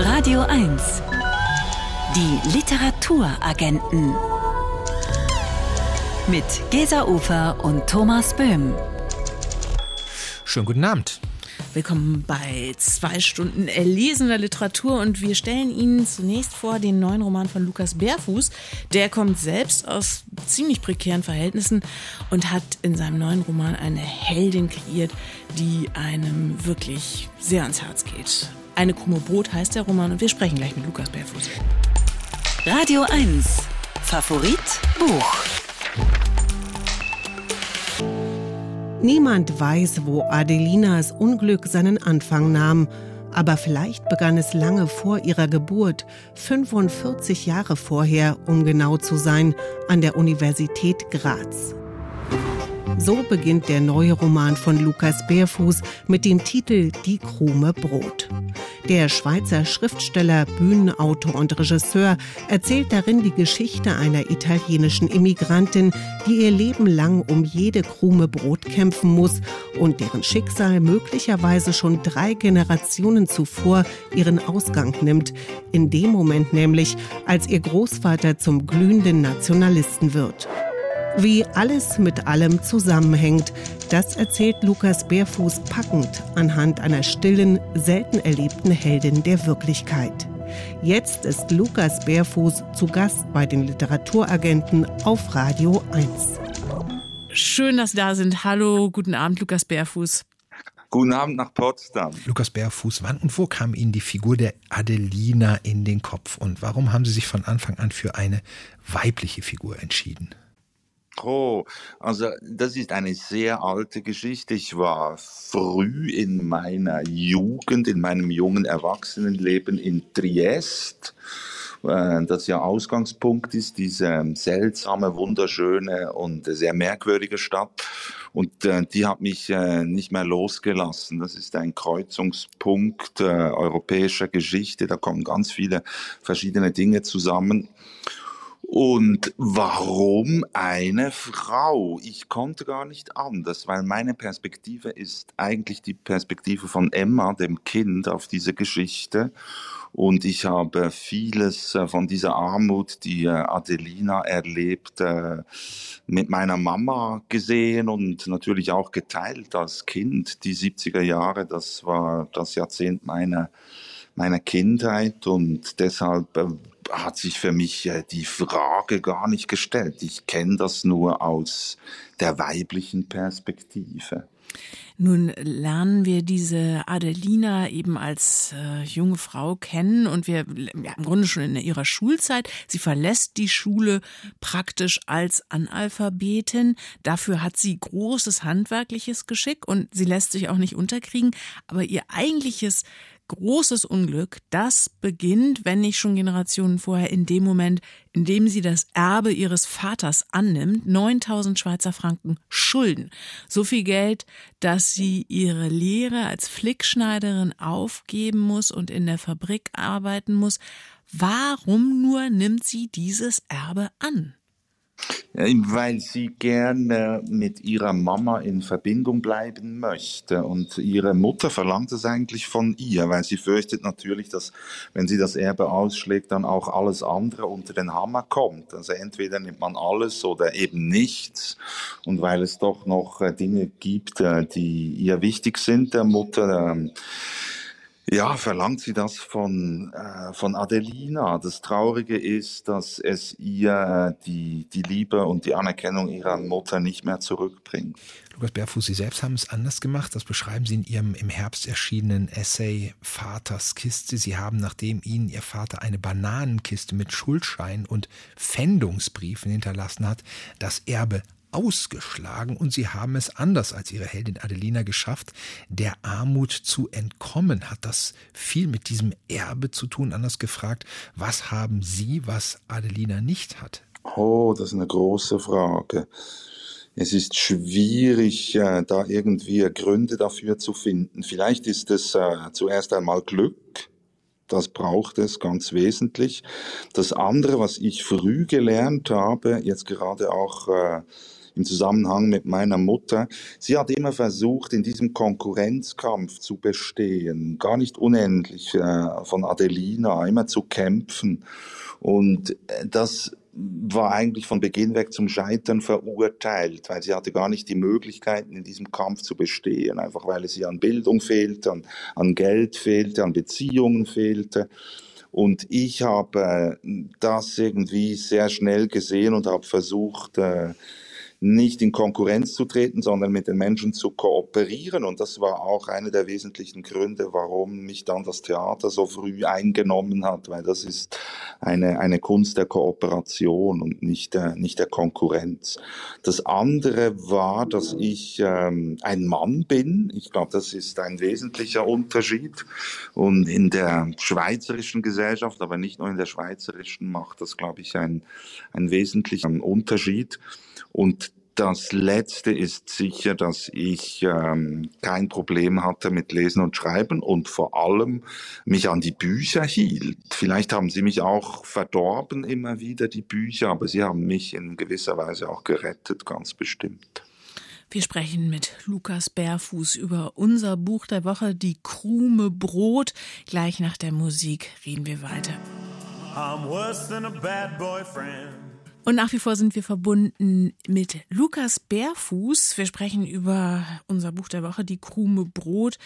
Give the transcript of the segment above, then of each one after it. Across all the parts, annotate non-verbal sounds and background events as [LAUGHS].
Radio 1. Die Literaturagenten. Mit Gesa Ufer und Thomas Böhm. Schönen guten Abend. Willkommen bei zwei Stunden erlesener Literatur und wir stellen Ihnen zunächst vor den neuen Roman von Lukas Bärfuß. Der kommt selbst aus ziemlich prekären Verhältnissen und hat in seinem neuen Roman eine Heldin kreiert, die einem wirklich sehr ans Herz geht. Eine Krumme Brot heißt der Roman und wir sprechen gleich mit Lukas Bärfuß. Radio 1. Favorit Buch. Niemand weiß, wo Adelinas Unglück seinen Anfang nahm, aber vielleicht begann es lange vor ihrer Geburt, 45 Jahre vorher, um genau zu sein, an der Universität Graz. So beginnt der neue Roman von Lukas Bärfuß mit dem Titel Die krume Brot. Der Schweizer Schriftsteller, Bühnenautor und Regisseur erzählt darin die Geschichte einer italienischen Immigrantin, die ihr Leben lang um jede krume Brot kämpfen muss und deren Schicksal möglicherweise schon drei Generationen zuvor ihren Ausgang nimmt, in dem Moment nämlich, als ihr Großvater zum glühenden Nationalisten wird. Wie alles mit allem zusammenhängt, das erzählt Lukas Bärfuß packend anhand einer stillen, selten erlebten Heldin der Wirklichkeit. Jetzt ist Lukas Bärfuß zu Gast bei den Literaturagenten auf Radio 1. Schön, dass Sie da sind. Hallo, guten Abend, Lukas Bärfuß. Guten Abend nach Potsdam. Lukas Bärfuß, wann und wo kam Ihnen die Figur der Adelina in den Kopf und warum haben Sie sich von Anfang an für eine weibliche Figur entschieden? Oh, also das ist eine sehr alte Geschichte. Ich war früh in meiner Jugend, in meinem jungen Erwachsenenleben in Triest, äh, das ja Ausgangspunkt ist, diese seltsame, wunderschöne und sehr merkwürdige Stadt. Und äh, die hat mich äh, nicht mehr losgelassen. Das ist ein Kreuzungspunkt äh, europäischer Geschichte. Da kommen ganz viele verschiedene Dinge zusammen. Und warum eine Frau? Ich konnte gar nicht anders, weil meine Perspektive ist eigentlich die Perspektive von Emma, dem Kind, auf diese Geschichte. Und ich habe vieles äh, von dieser Armut, die äh, Adelina erlebt, äh, mit meiner Mama gesehen und natürlich auch geteilt als Kind. Die 70er Jahre, das war das Jahrzehnt meiner, meiner Kindheit und deshalb hat sich für mich äh, die Frage gar nicht gestellt. Ich kenne das nur aus der weiblichen Perspektive. Nun lernen wir diese Adelina eben als äh, junge Frau kennen und wir ja, im Grunde schon in ihrer Schulzeit. Sie verlässt die Schule praktisch als Analphabetin. Dafür hat sie großes handwerkliches Geschick und sie lässt sich auch nicht unterkriegen. Aber ihr eigentliches großes Unglück, das beginnt, wenn nicht schon Generationen vorher, in dem Moment, in dem sie das Erbe ihres Vaters annimmt, 9000 Schweizer Franken Schulden. So viel Geld, dass sie ihre Lehre als Flickschneiderin aufgeben muss und in der Fabrik arbeiten muss. Warum nur nimmt sie dieses Erbe an? Weil sie gerne mit ihrer Mama in Verbindung bleiben möchte. Und ihre Mutter verlangt es eigentlich von ihr, weil sie fürchtet natürlich, dass wenn sie das Erbe ausschlägt, dann auch alles andere unter den Hammer kommt. Also entweder nimmt man alles oder eben nichts. Und weil es doch noch äh, Dinge gibt, äh, die ihr wichtig sind, der Mutter, ähm, ja, verlangt sie das von, äh, von Adelina. Das Traurige ist, dass es ihr äh, die, die Liebe und die Anerkennung ihrer Mutter nicht mehr zurückbringt. Lukas Bärfuß, Sie selbst haben es anders gemacht. Das beschreiben Sie in Ihrem im Herbst erschienenen Essay Vaters Kiste. Sie haben, nachdem Ihnen Ihr Vater eine Bananenkiste mit Schuldschein und Pfändungsbriefen hinterlassen hat, das Erbe ausgeschlagen und sie haben es anders als ihre Heldin Adelina geschafft, der Armut zu entkommen. Hat das viel mit diesem Erbe zu tun? Anders gefragt, was haben Sie, was Adelina nicht hat? Oh, das ist eine große Frage. Es ist schwierig, äh, da irgendwie Gründe dafür zu finden. Vielleicht ist es äh, zuerst einmal Glück. Das braucht es ganz wesentlich. Das andere, was ich früh gelernt habe, jetzt gerade auch äh, im Zusammenhang mit meiner Mutter. Sie hat immer versucht, in diesem Konkurrenzkampf zu bestehen, gar nicht unendlich äh, von Adelina, immer zu kämpfen. Und äh, das war eigentlich von Beginn weg zum Scheitern verurteilt, weil sie hatte gar nicht die Möglichkeiten, in diesem Kampf zu bestehen, einfach weil es ihr an Bildung fehlte, an, an Geld fehlte, an Beziehungen fehlte. Und ich habe das irgendwie sehr schnell gesehen und habe versucht, äh, nicht in Konkurrenz zu treten, sondern mit den Menschen zu kooperieren. Und das war auch einer der wesentlichen Gründe, warum mich dann das Theater so früh eingenommen hat, weil das ist eine, eine Kunst der Kooperation und nicht der, nicht der Konkurrenz. Das andere war, dass ich ähm, ein Mann bin. Ich glaube, das ist ein wesentlicher Unterschied. Und in der schweizerischen Gesellschaft, aber nicht nur in der schweizerischen, macht das, glaube ich, ein, ein wesentlicher Unterschied. Und das Letzte ist sicher, dass ich ähm, kein Problem hatte mit Lesen und Schreiben und vor allem mich an die Bücher hielt. Vielleicht haben sie mich auch verdorben immer wieder, die Bücher, aber sie haben mich in gewisser Weise auch gerettet, ganz bestimmt. Wir sprechen mit Lukas Bärfuß über unser Buch der Woche, Die Krume Brot. Gleich nach der Musik reden wir weiter. I'm worse than a bad boyfriend. Und nach wie vor sind wir verbunden mit Lukas Bärfuß. Wir sprechen über unser Buch der Woche, die Krume Brot.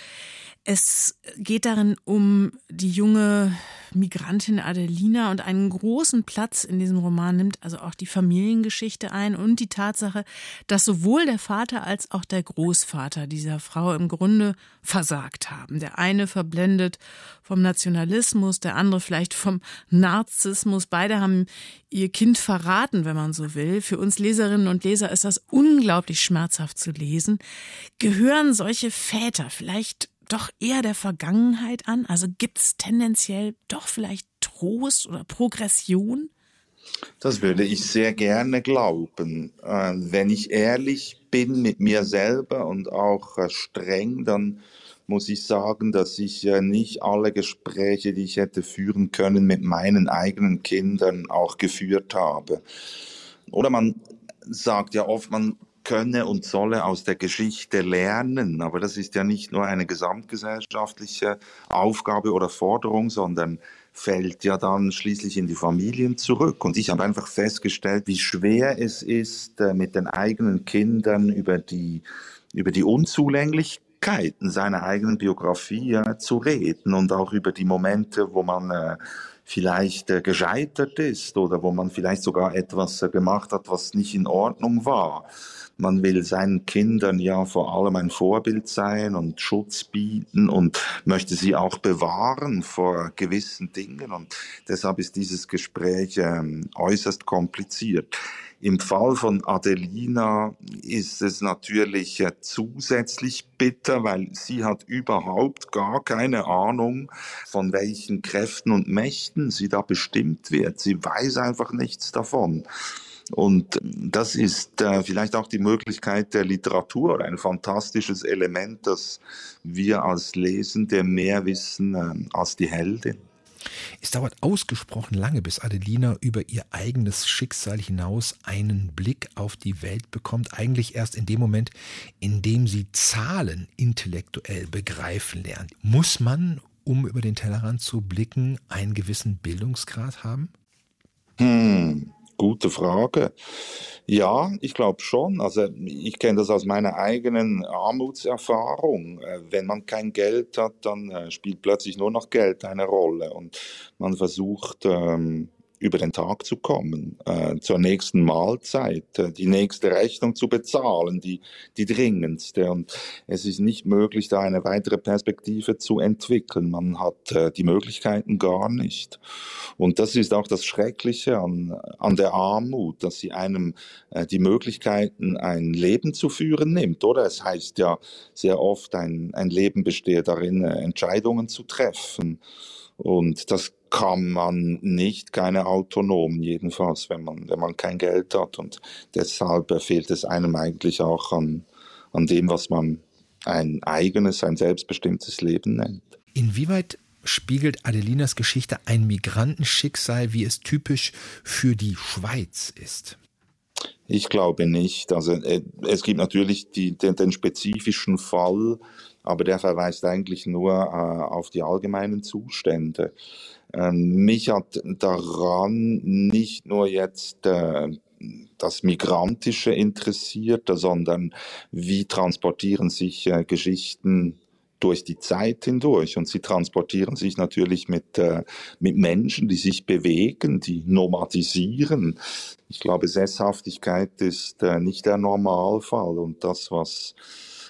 Es geht darin um die junge Migrantin Adelina und einen großen Platz in diesem Roman nimmt also auch die Familiengeschichte ein und die Tatsache, dass sowohl der Vater als auch der Großvater dieser Frau im Grunde versagt haben. Der eine verblendet vom Nationalismus, der andere vielleicht vom Narzissmus. Beide haben ihr Kind verraten, wenn man so will. Für uns Leserinnen und Leser ist das unglaublich schmerzhaft zu lesen. Gehören solche Väter vielleicht doch eher der Vergangenheit an? Also gibt es tendenziell doch vielleicht Trost oder Progression? Das würde ich sehr gerne glauben. Äh, wenn ich ehrlich bin mit mir selber und auch äh, streng, dann muss ich sagen, dass ich äh, nicht alle Gespräche, die ich hätte führen können, mit meinen eigenen Kindern auch geführt habe. Oder man sagt ja oft, man könne und solle aus der Geschichte lernen. Aber das ist ja nicht nur eine gesamtgesellschaftliche Aufgabe oder Forderung, sondern fällt ja dann schließlich in die Familien zurück. Und ich habe einfach festgestellt, wie schwer es ist, äh, mit den eigenen Kindern über die, über die Unzulänglichkeiten seiner eigenen Biografie äh, zu reden und auch über die Momente, wo man äh, vielleicht äh, gescheitert ist oder wo man vielleicht sogar etwas äh, gemacht hat, was nicht in Ordnung war. Man will seinen Kindern ja vor allem ein Vorbild sein und Schutz bieten und möchte sie auch bewahren vor gewissen Dingen. Und deshalb ist dieses Gespräch ähm, äußerst kompliziert. Im Fall von Adelina ist es natürlich äh, zusätzlich bitter, weil sie hat überhaupt gar keine Ahnung, von welchen Kräften und Mächten sie da bestimmt wird. Sie weiß einfach nichts davon. Und das ist äh, vielleicht auch die Möglichkeit der Literatur oder ein fantastisches Element, dass wir als Lesende mehr wissen äh, als die Heldin. Es dauert ausgesprochen lange, bis Adelina über ihr eigenes Schicksal hinaus einen Blick auf die Welt bekommt. Eigentlich erst in dem Moment, in dem sie Zahlen intellektuell begreifen lernt. Muss man, um über den Tellerrand zu blicken, einen gewissen Bildungsgrad haben? Hm. Gute Frage. Ja, ich glaube schon. Also ich kenne das aus meiner eigenen Armutserfahrung. Äh, wenn man kein Geld hat, dann äh, spielt plötzlich nur noch Geld eine Rolle und man versucht ähm, über den Tag zu kommen, äh, zur nächsten Mahlzeit, äh, die nächste Rechnung zu bezahlen, die, die dringendste. Und es ist nicht möglich, da eine weitere Perspektive zu entwickeln. Man hat äh, die Möglichkeiten gar nicht. Und das ist auch das Schreckliche an, an der Armut, dass sie einem äh, die Möglichkeiten, ein Leben zu führen nimmt. Oder es heißt ja sehr oft, ein, ein Leben bestehe darin, äh, Entscheidungen zu treffen. Und das kann man nicht, keine Autonomen jedenfalls, wenn man, wenn man kein Geld hat. Und deshalb fehlt es einem eigentlich auch an, an dem, was man ein eigenes, ein selbstbestimmtes Leben nennt. Inwieweit spiegelt Adelinas Geschichte ein Migrantenschicksal, wie es typisch für die Schweiz ist? Ich glaube nicht. Also äh, es gibt natürlich die, den, den spezifischen Fall, aber der verweist eigentlich nur äh, auf die allgemeinen Zustände. Ähm, mich hat daran nicht nur jetzt äh, das Migrantische interessiert, sondern wie transportieren sich äh, Geschichten durch die Zeit hindurch und sie transportieren sich natürlich mit, äh, mit Menschen, die sich bewegen, die nomadisieren. Ich glaube, Sesshaftigkeit ist äh, nicht der Normalfall und das, was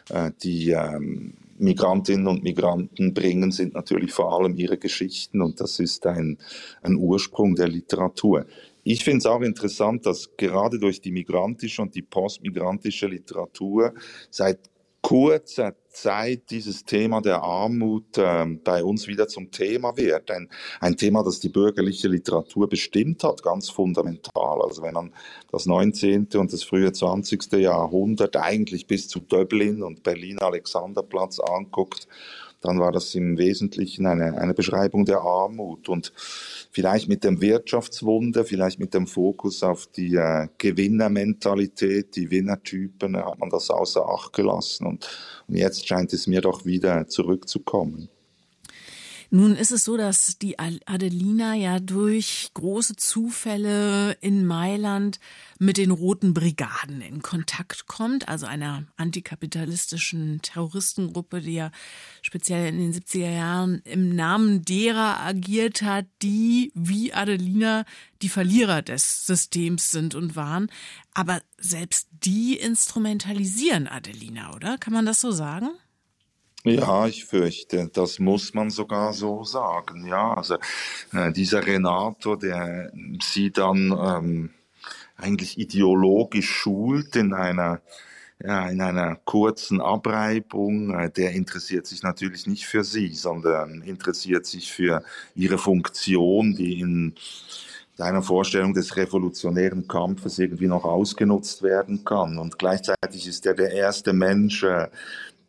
äh, die ähm, Migrantinnen und Migranten bringen, sind natürlich vor allem ihre Geschichten und das ist ein, ein Ursprung der Literatur. Ich finde es auch interessant, dass gerade durch die migrantische und die postmigrantische Literatur seit kurzer Zeit dieses Thema der Armut äh, bei uns wieder zum Thema wird. Ein, ein Thema, das die bürgerliche Literatur bestimmt hat, ganz fundamental. Also wenn man das 19. und das frühe 20. Jahrhundert eigentlich bis zu Dublin und Berlin Alexanderplatz anguckt, dann war das im Wesentlichen eine, eine Beschreibung der Armut und vielleicht mit dem Wirtschaftswunder, vielleicht mit dem Fokus auf die äh, Gewinnermentalität, die Winnertypen, hat man das außer Acht gelassen und, und jetzt scheint es mir doch wieder zurückzukommen. Nun ist es so, dass die Adelina ja durch große Zufälle in Mailand mit den Roten Brigaden in Kontakt kommt, also einer antikapitalistischen Terroristengruppe, die ja speziell in den 70er Jahren im Namen derer agiert hat, die wie Adelina die Verlierer des Systems sind und waren. Aber selbst die instrumentalisieren Adelina, oder? Kann man das so sagen? Ja, ich fürchte, das muss man sogar so sagen. Ja, also äh, dieser Renato, der sie dann ähm, eigentlich ideologisch schult in einer ja, in einer kurzen Abreibung, äh, der interessiert sich natürlich nicht für sie, sondern interessiert sich für ihre Funktion, die in deiner Vorstellung des revolutionären Kampfes irgendwie noch ausgenutzt werden kann. Und gleichzeitig ist er der erste Mensch, äh,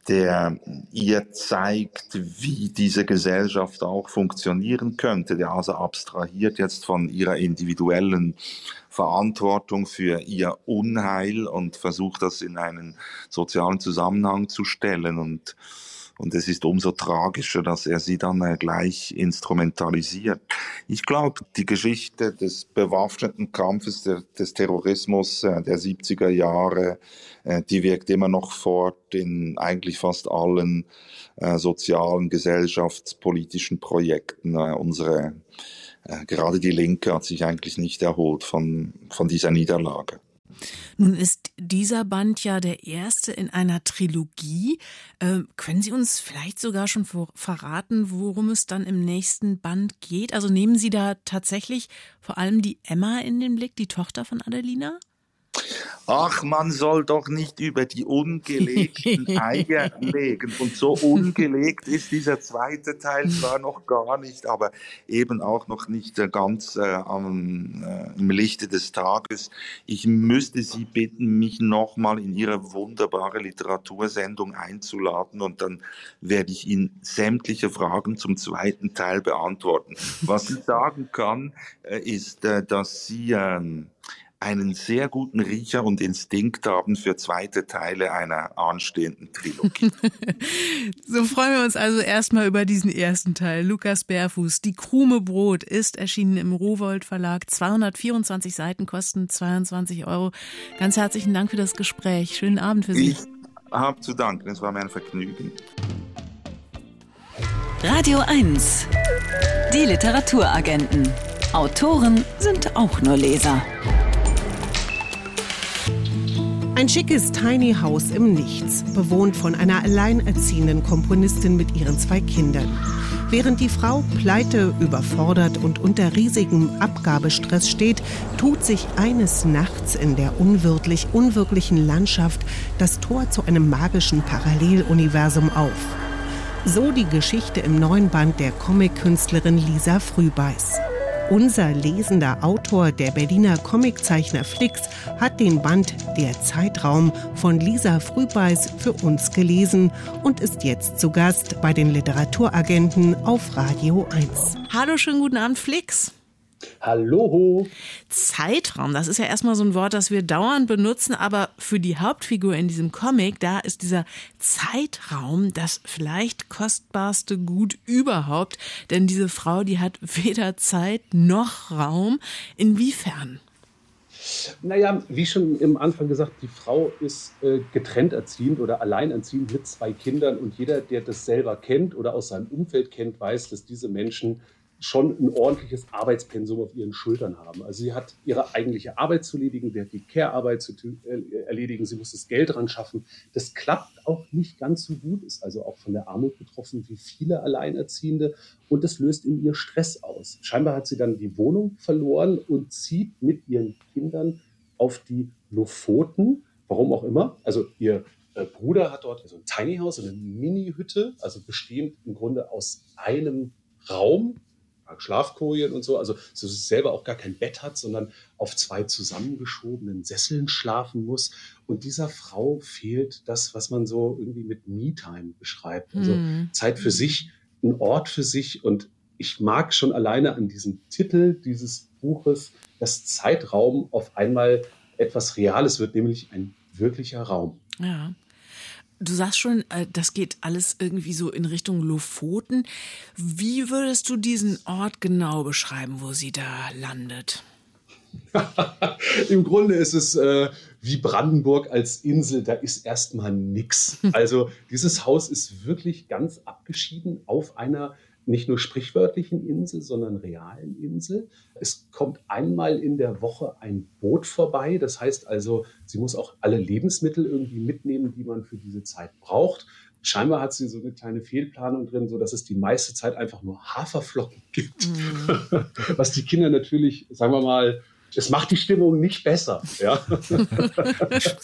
der ihr zeigt, wie diese Gesellschaft auch funktionieren könnte, der also abstrahiert jetzt von ihrer individuellen Verantwortung für ihr Unheil und versucht das in einen sozialen Zusammenhang zu stellen. Und und es ist umso tragischer, dass er sie dann äh, gleich instrumentalisiert. Ich glaube, die Geschichte des bewaffneten Kampfes des Terrorismus äh, der 70er Jahre, äh, die wirkt immer noch fort in eigentlich fast allen sozialen, gesellschaftspolitischen Projekten. Unsere, gerade die Linke hat sich eigentlich nicht erholt von, von dieser Niederlage. Nun ist dieser Band ja der erste in einer Trilogie. Äh, können Sie uns vielleicht sogar schon verraten, worum es dann im nächsten Band geht? Also nehmen Sie da tatsächlich vor allem die Emma in den Blick, die Tochter von Adelina? Ach, man soll doch nicht über die ungelegten [LAUGHS] Eier legen. Und so ungelegt ist dieser zweite Teil zwar noch gar nicht, aber eben auch noch nicht äh, ganz äh, am, äh, im Lichte des Tages. Ich müsste Sie bitten, mich nochmal in Ihre wunderbare Literatursendung einzuladen und dann werde ich Ihnen sämtliche Fragen zum zweiten Teil beantworten. Was ich sagen kann, äh, ist, äh, dass Sie ähm, einen sehr guten Riecher und Instinkt haben für zweite Teile einer anstehenden Trilogie. [LAUGHS] so freuen wir uns also erstmal über diesen ersten Teil. Lukas Bärfuß, Die Krume Brot ist erschienen im Rowold Verlag. 224 Seiten kosten 22 Euro. Ganz herzlichen Dank für das Gespräch. Schönen Abend für Sie. Ich habe zu danken. Es war mir ein Vergnügen. Radio 1. Die Literaturagenten. Autoren sind auch nur Leser. Ein schickes Tiny House im Nichts, bewohnt von einer alleinerziehenden Komponistin mit ihren zwei Kindern. Während die Frau pleite, überfordert und unter riesigem Abgabestress steht, tut sich eines Nachts in der unwirtlich unwirklichen Landschaft das Tor zu einem magischen Paralleluniversum auf. So die Geschichte im neuen Band der Comic-Künstlerin Lisa Frühbeiß. Unser lesender Autor, der Berliner Comiczeichner Flix, hat den Band Der Zeitraum von Lisa Frühbeiß für uns gelesen und ist jetzt zu Gast bei den Literaturagenten auf Radio 1. Hallo, schönen guten Abend, Flix. Hallo. Zeitraum, das ist ja erstmal so ein Wort, das wir dauernd benutzen, aber für die Hauptfigur in diesem Comic, da ist dieser Zeitraum das vielleicht kostbarste Gut überhaupt, denn diese Frau, die hat weder Zeit noch Raum. Inwiefern? Naja, wie schon im Anfang gesagt, die Frau ist äh, getrennt erziehend oder alleinerziehend mit zwei Kindern und jeder, der das selber kennt oder aus seinem Umfeld kennt, weiß, dass diese Menschen schon ein ordentliches Arbeitspensum auf ihren Schultern haben. Also sie hat ihre eigentliche Arbeit zu erledigen, sie hat die Care-Arbeit zu äh, erledigen, sie muss das Geld dran schaffen. Das klappt auch nicht ganz so gut, ist also auch von der Armut betroffen wie viele Alleinerziehende und das löst in ihr Stress aus. Scheinbar hat sie dann die Wohnung verloren und zieht mit ihren Kindern auf die Lofoten, warum auch immer. Also ihr äh, Bruder hat dort so ein Tiny House, eine Mini-Hütte, also bestehend im Grunde aus einem Raum, Schlafkojen und so, also es selber auch gar kein Bett hat, sondern auf zwei zusammengeschobenen Sesseln schlafen muss. Und dieser Frau fehlt das, was man so irgendwie mit Me-Time beschreibt. Also hm. Zeit für sich, ein Ort für sich. Und ich mag schon alleine an diesem Titel dieses Buches, dass Zeitraum auf einmal etwas Reales wird, nämlich ein wirklicher Raum. Ja. Du sagst schon, äh, das geht alles irgendwie so in Richtung Lofoten. Wie würdest du diesen Ort genau beschreiben, wo sie da landet? [LAUGHS] Im Grunde ist es äh, wie Brandenburg als Insel, da ist erstmal nichts. [LAUGHS] Also dieses Haus ist wirklich ganz abgeschieden auf einer nicht nur sprichwörtlichen Insel, sondern realen Insel. Es kommt einmal in der Woche ein Boot vorbei. Das heißt also, sie muss auch alle Lebensmittel irgendwie mitnehmen, die man für diese Zeit braucht. Scheinbar hat sie so eine kleine Fehlplanung drin, so dass es die meiste Zeit einfach nur Haferflocken gibt. Mhm. [LAUGHS] Was die Kinder natürlich, sagen wir mal, es macht die Stimmung nicht besser. Ja. [LAUGHS]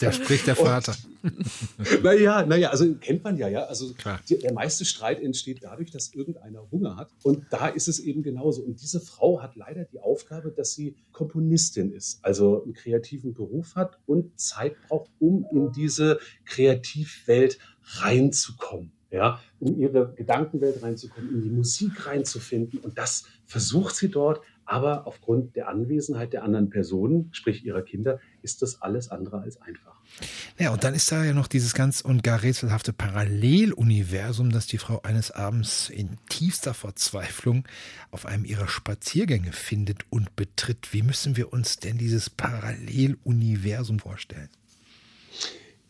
Da spricht der Vater. [LAUGHS] naja, naja, also kennt man ja, ja. Also die, der meiste Streit entsteht dadurch, dass irgendeiner Hunger hat. Und da ist es eben genauso. Und diese Frau hat leider die Aufgabe, dass sie Komponistin ist, also einen kreativen Beruf hat und Zeit braucht, um in diese Kreativwelt reinzukommen ja, in ihre Gedankenwelt reinzukommen, in die Musik reinzufinden. Und das versucht sie dort. Aber aufgrund der Anwesenheit der anderen Personen, sprich ihrer Kinder, ist das alles andere als einfach. Ja, und dann ist da ja noch dieses ganz und gar rätselhafte Paralleluniversum, das die Frau eines Abends in tiefster Verzweiflung auf einem ihrer Spaziergänge findet und betritt. Wie müssen wir uns denn dieses Paralleluniversum vorstellen?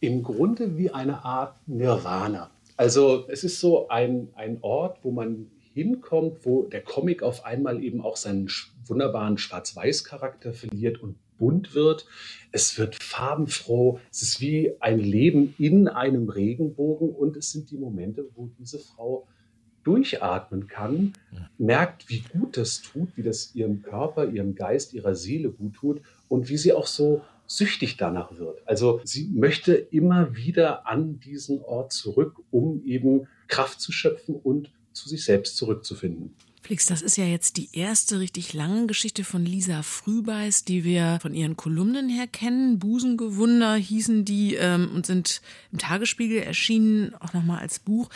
Im Grunde wie eine Art Nirvana. Also es ist so ein, ein Ort, wo man hinkommt, wo der Comic auf einmal eben auch seinen wunderbaren Schwarz-Weiß-Charakter verliert und bunt wird. Es wird farbenfroh. Es ist wie ein Leben in einem Regenbogen und es sind die Momente, wo diese Frau durchatmen kann, merkt, wie gut das tut, wie das ihrem Körper, ihrem Geist, ihrer Seele gut tut und wie sie auch so süchtig danach wird. Also sie möchte immer wieder an diesen Ort zurück, um eben Kraft zu schöpfen und zu sich selbst zurückzufinden. Flix, das ist ja jetzt die erste richtig lange Geschichte von Lisa Frühbeiß, die wir von ihren Kolumnen her kennen. Busengewunder hießen die ähm, und sind im Tagesspiegel erschienen, auch nochmal als Buch.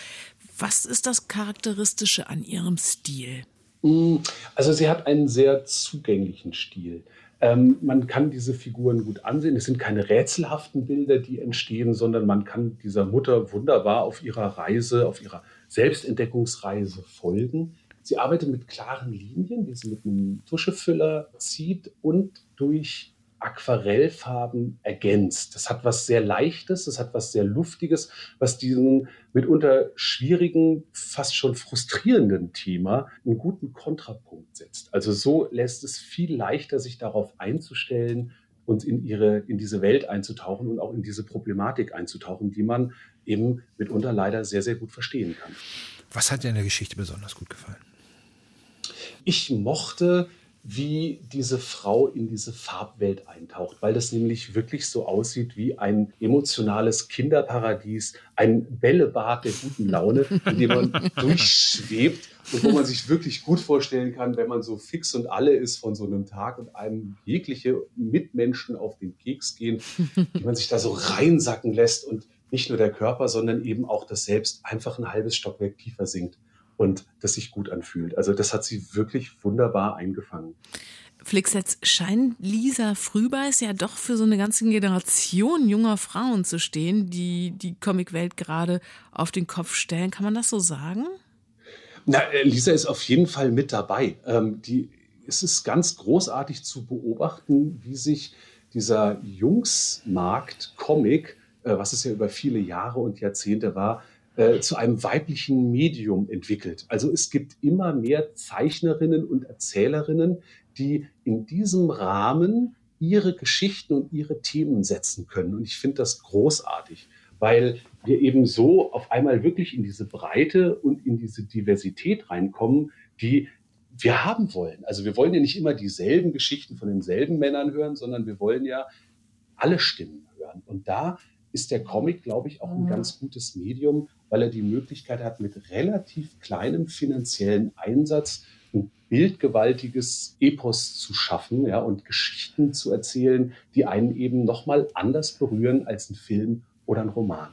Was ist das Charakteristische an ihrem Stil? Mm, also sie hat einen sehr zugänglichen Stil. Ähm, man kann diese Figuren gut ansehen. Es sind keine rätselhaften Bilder, die entstehen, sondern man kann dieser Mutter wunderbar auf ihrer Reise, auf ihrer Selbstentdeckungsreise folgen. Sie arbeitet mit klaren Linien, die sie mit einem Tuschefüller zieht und durch Aquarellfarben ergänzt. Das hat was sehr Leichtes, das hat was sehr Luftiges, was diesen mitunter schwierigen, fast schon frustrierenden Thema einen guten Kontrapunkt setzt. Also so lässt es viel leichter, sich darauf einzustellen und in ihre, in diese Welt einzutauchen und auch in diese Problematik einzutauchen, die man eben mitunter leider sehr, sehr gut verstehen kann. Was hat dir in der Geschichte besonders gut gefallen? Ich mochte wie diese Frau in diese Farbwelt eintaucht, weil das nämlich wirklich so aussieht wie ein emotionales Kinderparadies, ein Bällebad der guten Laune, in dem man [LAUGHS] durchschwebt und wo man sich wirklich gut vorstellen kann, wenn man so fix und alle ist von so einem Tag und einem jegliche Mitmenschen auf den Keks gehen, wie man sich da so reinsacken lässt und nicht nur der Körper, sondern eben auch das Selbst einfach ein halbes Stockwerk tiefer sinkt und das sich gut anfühlt. Also das hat sie wirklich wunderbar eingefangen. Flix, jetzt scheint Lisa Frühbeiß ja doch für so eine ganze Generation junger Frauen zu stehen, die die Comicwelt gerade auf den Kopf stellen. Kann man das so sagen? Na, äh, Lisa ist auf jeden Fall mit dabei. Ähm, die, es ist ganz großartig zu beobachten, wie sich dieser Jungsmarkt Comic, was es ja über viele Jahre und Jahrzehnte war, äh, zu einem weiblichen Medium entwickelt. Also es gibt immer mehr Zeichnerinnen und Erzählerinnen, die in diesem Rahmen ihre Geschichten und ihre Themen setzen können. Und ich finde das großartig, weil wir eben so auf einmal wirklich in diese Breite und in diese Diversität reinkommen, die wir haben wollen. Also wir wollen ja nicht immer dieselben Geschichten von denselben Männern hören, sondern wir wollen ja alle Stimmen hören. Und da ist der Comic, glaube ich, auch ein mhm. ganz gutes Medium, weil er die Möglichkeit hat, mit relativ kleinem finanziellen Einsatz ein bildgewaltiges Epos zu schaffen ja, und Geschichten zu erzählen, die einen eben nochmal anders berühren als ein Film oder ein Roman.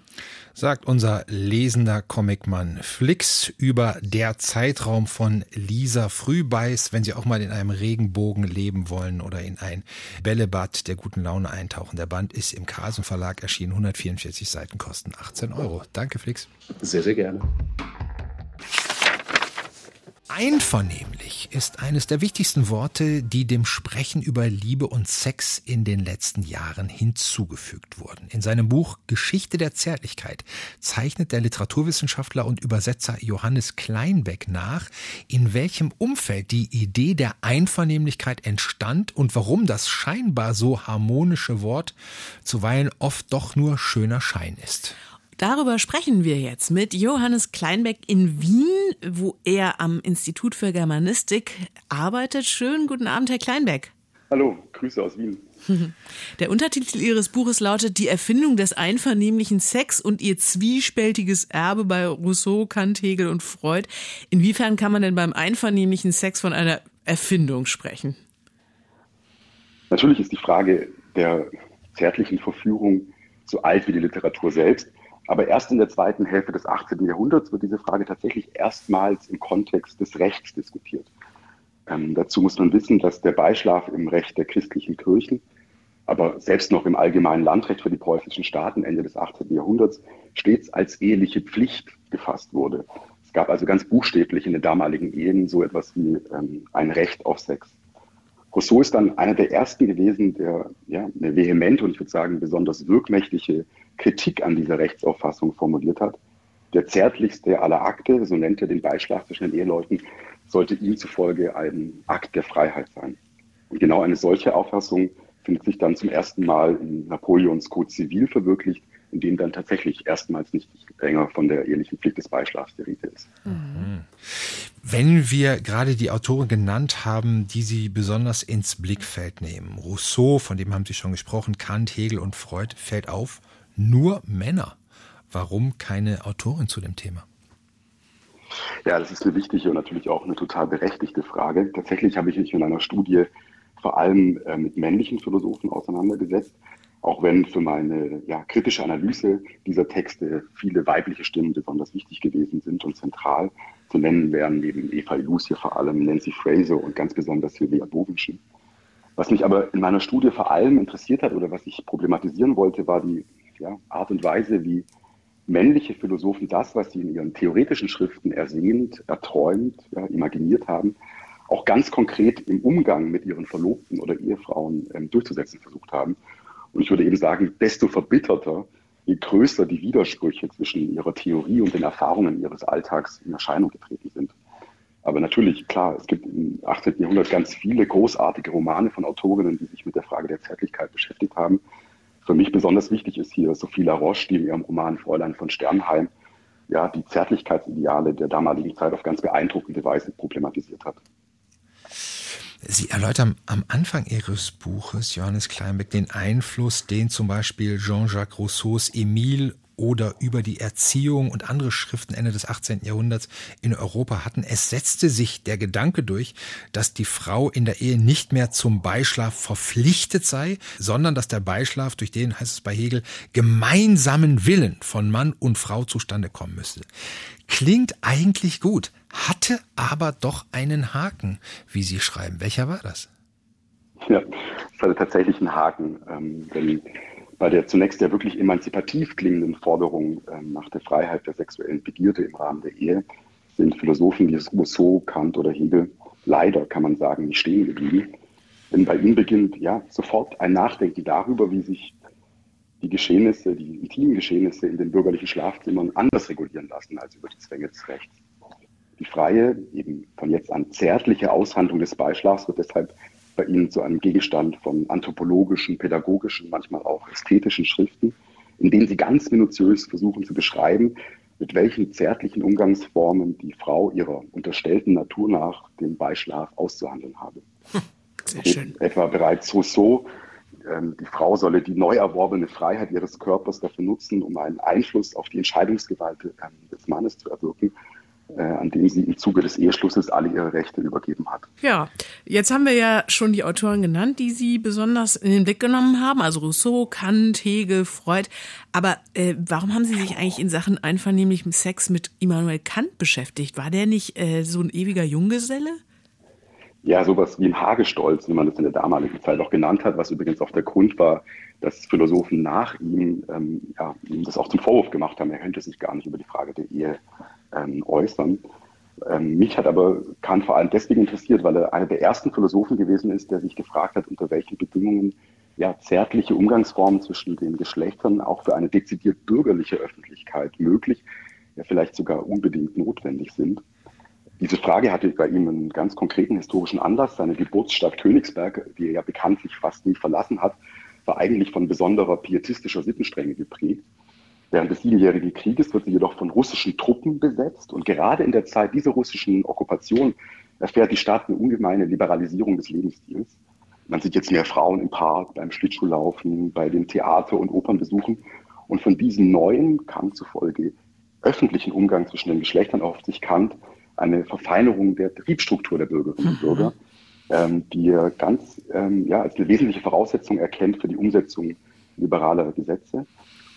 Sagt unser lesender Comicmann Flix über der Zeitraum von Lisa Frühbeiß, wenn Sie auch mal in einem Regenbogen leben wollen oder in ein Bällebad der guten Laune eintauchen. Der Band ist im Carlsen Verlag erschienen, 144 Seiten kosten 18 Euro. Danke Flix. Sehr, sehr gerne. Einvernehmlich ist eines der wichtigsten Worte, die dem Sprechen über Liebe und Sex in den letzten Jahren hinzugefügt wurden. In seinem Buch Geschichte der Zärtlichkeit zeichnet der Literaturwissenschaftler und Übersetzer Johannes Kleinbeck nach, in welchem Umfeld die Idee der Einvernehmlichkeit entstand und warum das scheinbar so harmonische Wort zuweilen oft doch nur schöner Schein ist. Darüber sprechen wir jetzt mit Johannes Kleinbeck in Wien, wo er am Institut für Germanistik arbeitet. Schönen guten Abend, Herr Kleinbeck. Hallo, Grüße aus Wien. [LAUGHS] Der Untertitel Ihres Buches lautet Die Erfindung des einvernehmlichen Sex und ihr zwiespältiges Erbe bei Rousseau, Kant, Hegel und Freud. Inwiefern kann man denn beim einvernehmlichen Sex von einer Erfindung sprechen? Natürlich ist die Frage der zärtlichen Verführung so alt wie die Literatur selbst. Aber erst in der zweiten Hälfte des 18. Jahrhunderts wird diese Frage tatsächlich erstmals im Kontext des Rechts diskutiert. Ähm, dazu muss man wissen, dass der Beischlaf im Recht der christlichen Kirchen, aber selbst noch im allgemeinen Landrecht für die preußischen Staaten Ende des 18. Jahrhunderts stets als eheliche Pflicht gefasst wurde. Es gab also ganz buchstäblich in den damaligen Ehen so etwas wie ähm, ein Recht auf Sex. Rousseau ist dann einer der ersten gewesen, der ja, eine vehemente und ich würde sagen besonders wirkmächtige Kritik an dieser Rechtsauffassung formuliert hat. Der zärtlichste aller Akte, so nennt er den Beischlaf zwischen den Eheleuten, sollte ihm zufolge ein Akt der Freiheit sein. Und genau eine solche Auffassung findet sich dann zum ersten Mal in Napoleons Code Zivil verwirklicht, in dem dann tatsächlich erstmals nicht länger von der ehelichen Pflicht des Beischlafs die Rede ist. Mhm. Wenn wir gerade die Autoren genannt haben, die Sie besonders ins Blickfeld nehmen, Rousseau, von dem haben Sie schon gesprochen, Kant, Hegel und Freud, fällt auf, nur Männer. Warum keine Autorin zu dem Thema? Ja, das ist eine wichtige und natürlich auch eine total berechtigte Frage. Tatsächlich habe ich mich in einer Studie vor allem äh, mit männlichen Philosophen auseinandergesetzt auch wenn für meine ja, kritische Analyse dieser Texte viele weibliche Stimmen besonders wichtig gewesen sind und zentral. Zu nennen wären neben Eva Illus hier vor allem Nancy Fraser und ganz besonders Sylvia Bovenschen. Was mich aber in meiner Studie vor allem interessiert hat oder was ich problematisieren wollte, war die ja, Art und Weise, wie männliche Philosophen das, was sie in ihren theoretischen Schriften ersehnt, erträumt, ja, imaginiert haben, auch ganz konkret im Umgang mit ihren Verlobten oder Ehefrauen ähm, durchzusetzen versucht haben. Und ich würde eben sagen, desto verbitterter, je größer die Widersprüche zwischen ihrer Theorie und den Erfahrungen ihres Alltags in Erscheinung getreten sind. Aber natürlich, klar, es gibt im 18. Jahrhundert ganz viele großartige Romane von Autorinnen, die sich mit der Frage der Zärtlichkeit beschäftigt haben. Für mich besonders wichtig ist hier Sophie Laroche, die in ihrem Roman Fräulein von Sternheim ja, die Zärtlichkeitsideale der damaligen Zeit auf ganz beeindruckende Weise problematisiert hat. Sie erläutern am Anfang Ihres Buches, Johannes Kleinbeck, den Einfluss, den zum Beispiel Jean-Jacques Rousseaus Emile oder über die Erziehung und andere Schriften Ende des 18. Jahrhunderts in Europa hatten. Es setzte sich der Gedanke durch, dass die Frau in der Ehe nicht mehr zum Beischlaf verpflichtet sei, sondern dass der Beischlaf, durch den heißt es bei Hegel, gemeinsamen Willen von Mann und Frau zustande kommen müsste. Klingt eigentlich gut, hatte aber doch einen Haken, wie Sie schreiben. Welcher war das? Ja, das hatte tatsächlich einen Haken. Ähm, denn bei der zunächst ja wirklich emanzipativ klingenden Forderung ähm, nach der Freiheit der sexuellen Begierde im Rahmen der Ehe sind Philosophen wie Rousseau, Kant oder Hegel leider, kann man sagen, nicht stehen geblieben. Denn bei ihnen beginnt ja sofort ein Nachdenken darüber, wie sich die Geschehnisse, die intimen Geschehnisse in den bürgerlichen Schlafzimmern anders regulieren lassen als über die Zwänge des Rechts. Die freie, eben von jetzt an zärtliche Aushandlung des Beischlafs wird deshalb bei ihnen zu einem Gegenstand von anthropologischen, pädagogischen, manchmal auch ästhetischen Schriften, in denen sie ganz minutiös versuchen zu beschreiben, mit welchen zärtlichen Umgangsformen die Frau ihrer unterstellten Natur nach den Beischlaf auszuhandeln habe. Sehr schön. Etwa bereits Rousseau, ähm, die Frau solle die neu erworbene Freiheit ihres Körpers dafür nutzen, um einen Einfluss auf die Entscheidungsgewalt ähm, des Mannes zu erwirken an dem sie im Zuge des Eheschlusses alle ihre Rechte übergeben hat. Ja, jetzt haben wir ja schon die Autoren genannt, die Sie besonders in den Blick genommen haben, also Rousseau, Kant, Hegel, Freud. Aber äh, warum haben Sie sich eigentlich in Sachen einvernehmlichem Sex mit Immanuel Kant beschäftigt? War der nicht äh, so ein ewiger Junggeselle? Ja, sowas wie ein Hagestolz, wie man das in der damaligen Zeit auch genannt hat, was übrigens auch der Grund war, dass Philosophen nach ihm, ähm, ja, ihm das auch zum Vorwurf gemacht haben, er könnte sich gar nicht über die Frage der Ehe ähm, äußern. Ähm, mich hat aber Kant vor allem deswegen interessiert, weil er einer der ersten Philosophen gewesen ist, der sich gefragt hat, unter welchen Bedingungen ja, zärtliche Umgangsformen zwischen den Geschlechtern auch für eine dezidiert bürgerliche Öffentlichkeit möglich, ja vielleicht sogar unbedingt notwendig sind. Diese Frage hatte bei ihm einen ganz konkreten historischen Anlass. Seine Geburtsstadt Königsberg, die er ja bekanntlich fast nie verlassen hat, war eigentlich von besonderer pietistischer Sittenstrenge geprägt. Während des Siebenjährigen Krieges wird sie jedoch von russischen Truppen besetzt und gerade in der Zeit dieser russischen Okkupation erfährt die Stadt eine ungemeine Liberalisierung des Lebensstils. Man sieht jetzt mehr Frauen im Park, beim Schlittschuhlaufen, bei den Theater- und Opernbesuchen. Und von diesem neuen, Kant zufolge, öffentlichen Umgang zwischen den Geschlechtern auf sich Kant eine Verfeinerung der Triebstruktur der Bürgerinnen und Bürger, ähm, die er ganz ähm, ja, als eine wesentliche Voraussetzung erkennt für die Umsetzung liberaler Gesetze.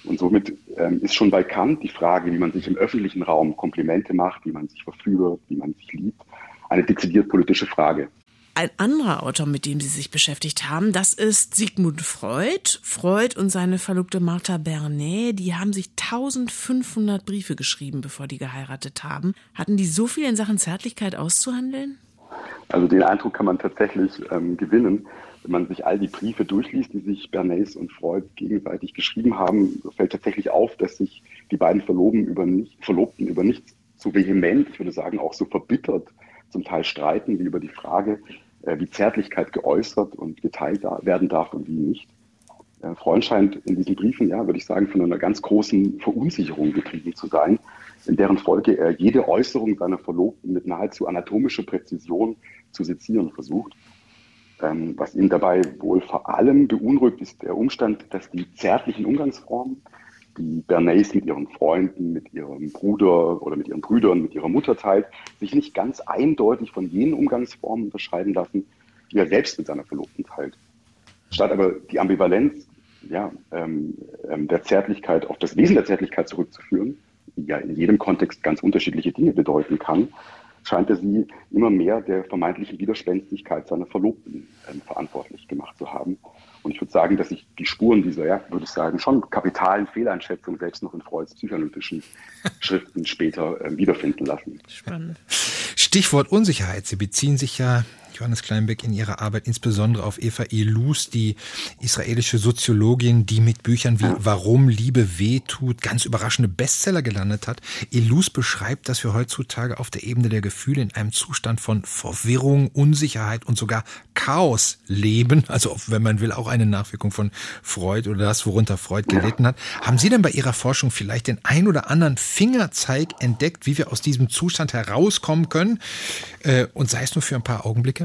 Und somit ähm, ist schon bei Kant die Frage, wie man sich im öffentlichen Raum Komplimente macht, wie man sich verführt, wie man sich liebt, eine dezidiert politische Frage. Ein anderer Autor, mit dem Sie sich beschäftigt haben, das ist Sigmund Freud. Freud und seine Verlobte Martha Bernet, die haben sich 1500 Briefe geschrieben, bevor die geheiratet haben. Hatten die so viel in Sachen Zärtlichkeit auszuhandeln? Also den Eindruck kann man tatsächlich ähm, gewinnen. Wenn man sich all die Briefe durchliest, die sich Bernays und Freud gegenseitig geschrieben haben, fällt tatsächlich auf, dass sich die beiden Verlobten über, nicht, Verlobten über nichts so vehement, ich würde sagen auch so verbittert zum Teil streiten, wie über die Frage, äh, wie Zärtlichkeit geäußert und geteilt werden darf und wie nicht. Äh, Freund scheint in diesen Briefen, ja, würde ich sagen, von einer ganz großen Verunsicherung getrieben zu sein, in deren Folge er jede Äußerung seiner Verlobten mit nahezu anatomischer Präzision zu sezieren versucht. Ähm, was ihn dabei wohl vor allem beunruhigt, ist der Umstand, dass die zärtlichen Umgangsformen, die Bernays mit ihren Freunden, mit ihrem Bruder oder mit ihren Brüdern, mit ihrer Mutter teilt, sich nicht ganz eindeutig von jenen Umgangsformen unterscheiden lassen, die er selbst mit seiner Verlobten teilt. Statt aber die Ambivalenz ja, ähm, ähm der Zärtlichkeit auf das Wesen der Zärtlichkeit zurückzuführen, die ja in jedem Kontext ganz unterschiedliche Dinge bedeuten kann, scheint er sie immer mehr der vermeintlichen Widerspenstigkeit seiner Verlobten äh, verantwortlich gemacht zu haben. Und ich würde sagen, dass sich die Spuren dieser, ja, würde ich sagen, schon kapitalen Fehleinschätzung selbst noch in Freuds psychoanalytischen [LAUGHS] Schriften später äh, wiederfinden lassen. Spannend. Stichwort Unsicherheit. Sie beziehen sich ja Johannes Kleinbeck in ihrer Arbeit insbesondere auf Eva Elus, die israelische Soziologin, die mit Büchern wie Warum Liebe wehtut ganz überraschende Bestseller gelandet hat. Elus beschreibt, dass wir heutzutage auf der Ebene der Gefühle in einem Zustand von Verwirrung, Unsicherheit und sogar Chaos leben. Also, wenn man will, auch eine Nachwirkung von Freud oder das, worunter Freud gelitten hat. Haben Sie denn bei Ihrer Forschung vielleicht den ein oder anderen Fingerzeig entdeckt, wie wir aus diesem Zustand herauskommen können? Äh, und sei es nur für ein paar Augenblicke?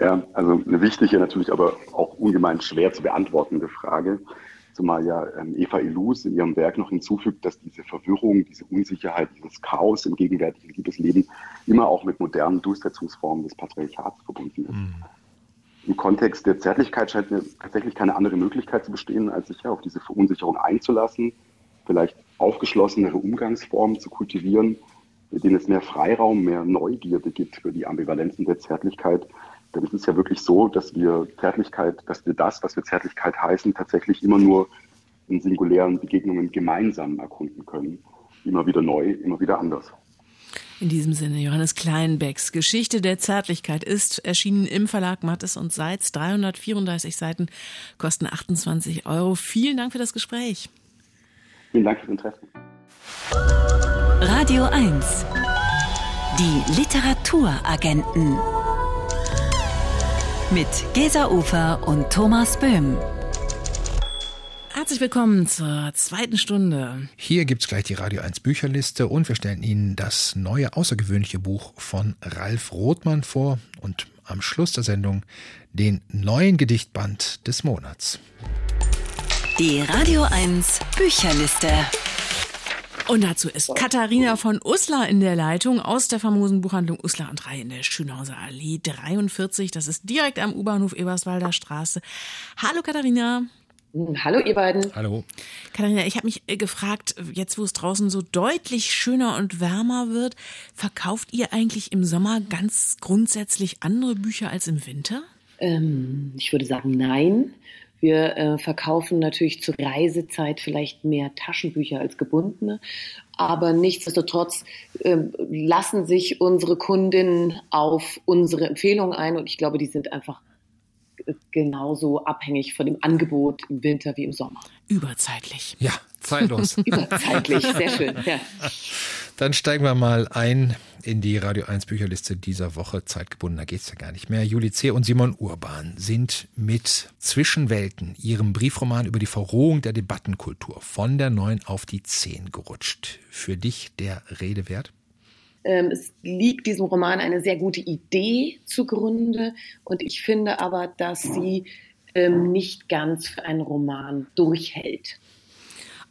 Ja, also eine wichtige, natürlich aber auch ungemein schwer zu beantwortende Frage. Zumal ja ähm, Eva Ilus in ihrem Werk noch hinzufügt, dass diese Verwirrung, diese Unsicherheit, dieses Chaos im gegenwärtigen Liebesleben immer auch mit modernen Durchsetzungsformen des Patriarchats verbunden ist. Mhm. Im Kontext der Zärtlichkeit scheint mir tatsächlich keine andere Möglichkeit zu bestehen, als sich ja auf diese Verunsicherung einzulassen, vielleicht aufgeschlossenere Umgangsformen zu kultivieren, denen es mehr Freiraum, mehr Neugierde gibt für die Ambivalenzen der Zärtlichkeit. Denn es ist ja wirklich so, dass wir Zärtlichkeit, dass wir das, was wir Zärtlichkeit heißen, tatsächlich immer nur in singulären Begegnungen gemeinsam erkunden können. Immer wieder neu, immer wieder anders. In diesem Sinne, Johannes Kleinbecks Geschichte der Zärtlichkeit ist erschienen im Verlag Mattes und Seitz. 334 Seiten kosten 28 Euro. Vielen Dank für das Gespräch. Vielen Dank fürs Interesse. Radio 1. Die Literaturagenten. Mit Gesa Ufer und Thomas Böhm. Herzlich willkommen zur zweiten Stunde. Hier gibt's gleich die Radio 1 Bücherliste und wir stellen Ihnen das neue außergewöhnliche Buch von Ralf Rothmann vor und am Schluss der Sendung den neuen Gedichtband des Monats. Die Radio 1 Bücherliste. Und dazu ist Katharina von Uslar in der Leitung aus der famosen Buchhandlung Uslar und Reihe in der Schönhauser Allee 43. Das ist direkt am U-Bahnhof Eberswalder Straße. Hallo Katharina. Hallo ihr beiden. Hallo. Katharina, ich habe mich äh, gefragt, jetzt wo es draußen so deutlich schöner und wärmer wird, verkauft ihr eigentlich im Sommer ganz grundsätzlich andere Bücher als im Winter? Ähm, ich würde sagen, nein. Wir äh, verkaufen natürlich zur Reisezeit vielleicht mehr Taschenbücher als gebundene, aber nichtsdestotrotz äh, lassen sich unsere Kundinnen auf unsere Empfehlungen ein und ich glaube, die sind einfach genauso abhängig von dem Angebot im Winter wie im Sommer. Überzeitlich. Ja, zeitlos. [LAUGHS] Überzeitlich, sehr schön. Ja. Dann steigen wir mal ein in die Radio 1 Bücherliste dieser Woche. Zeitgebundener geht es ja gar nicht mehr. Juli C. und Simon Urban sind mit Zwischenwelten, ihrem Briefroman über die Verrohung der Debattenkultur, von der 9 auf die 10 gerutscht. Für dich der Rede wert? Ähm, es liegt diesem Roman eine sehr gute Idee zugrunde und ich finde aber, dass sie ähm, nicht ganz für einen Roman durchhält.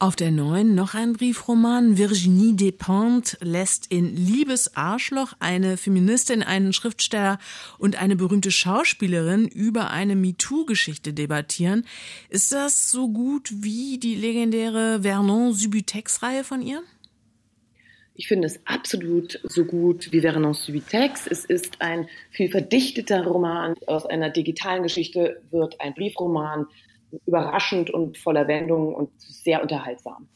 Auf der neuen noch ein Briefroman. Virginie Despentes lässt in Liebes Arschloch eine Feministin, einen Schriftsteller und eine berühmte Schauspielerin über eine MeToo-Geschichte debattieren. Ist das so gut wie die legendäre Vernon-Subutex-Reihe von ihr? Ich finde es absolut so gut wie Vernon Subutex. Es ist ein viel verdichteter Roman. Aus einer digitalen Geschichte wird ein Briefroman überraschend und voller Wendungen und sehr unterhaltsam.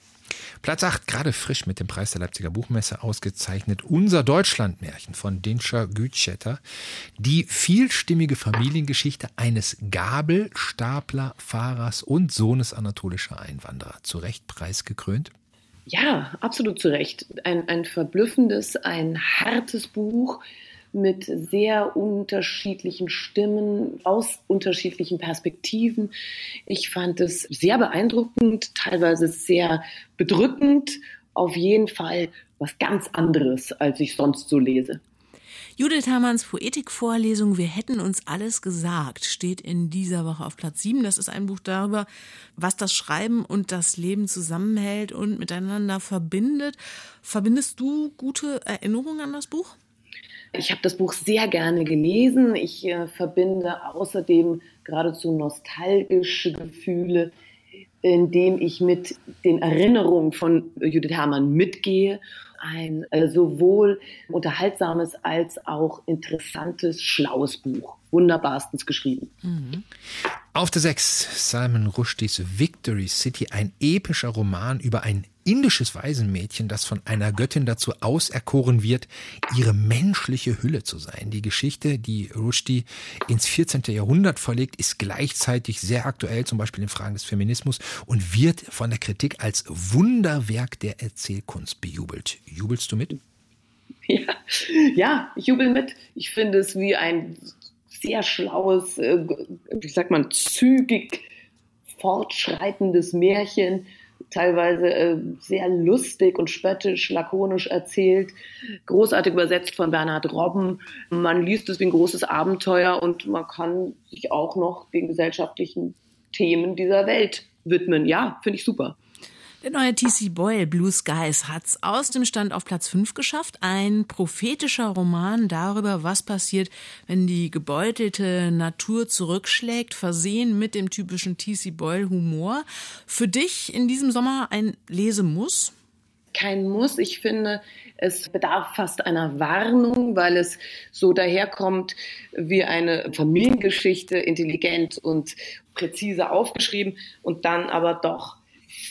Platz 8, gerade frisch mit dem Preis der Leipziger Buchmesse ausgezeichnet, Unser Deutschlandmärchen von Dinscher Gütschetter. Die vielstimmige Familiengeschichte eines Gabelstaplerfahrers und Sohnes anatolischer Einwanderer. Zu Recht preisgekrönt? Ja, absolut zu Recht. Ein, ein verblüffendes, ein hartes Buch mit sehr unterschiedlichen Stimmen aus unterschiedlichen Perspektiven. Ich fand es sehr beeindruckend, teilweise sehr bedrückend. Auf jeden Fall was ganz anderes, als ich sonst so lese. Judith Hamanns Poetikvorlesung Wir hätten uns alles gesagt steht in dieser Woche auf Platz 7. Das ist ein Buch darüber, was das Schreiben und das Leben zusammenhält und miteinander verbindet. Verbindest du gute Erinnerungen an das Buch? Ich habe das Buch sehr gerne gelesen. Ich äh, verbinde außerdem geradezu nostalgische Gefühle, indem ich mit den Erinnerungen von Judith Herrmann mitgehe. Ein äh, sowohl unterhaltsames als auch interessantes, schlaues Buch. Wunderbarstens geschrieben. Mhm. Auf der 6 Simon Rushdies Victory City, ein epischer Roman über ein indisches Waisenmädchen, das von einer Göttin dazu auserkoren wird, ihre menschliche Hülle zu sein. Die Geschichte, die Rushdie ins 14. Jahrhundert verlegt, ist gleichzeitig sehr aktuell, zum Beispiel in Fragen des Feminismus, und wird von der Kritik als Wunderwerk der Erzählkunst bejubelt. Jubelst du mit? Ja, ja ich jubel mit. Ich finde es wie ein sehr schlaues, äh, wie sagt man, zügig fortschreitendes Märchen teilweise äh, sehr lustig und spöttisch, lakonisch erzählt, großartig übersetzt von Bernhard Robben. Man liest es wie ein großes Abenteuer und man kann sich auch noch den gesellschaftlichen Themen dieser Welt widmen. Ja, finde ich super. Der neue TC Boyle Blue Skies hat's aus dem Stand auf Platz 5 geschafft. Ein prophetischer Roman darüber, was passiert, wenn die gebeutelte Natur zurückschlägt, versehen mit dem typischen TC Boyle Humor. Für dich in diesem Sommer ein Lesemuss? kein Muss. Ich finde, es bedarf fast einer Warnung, weil es so daherkommt wie eine Familiengeschichte, intelligent und präzise aufgeschrieben und dann aber doch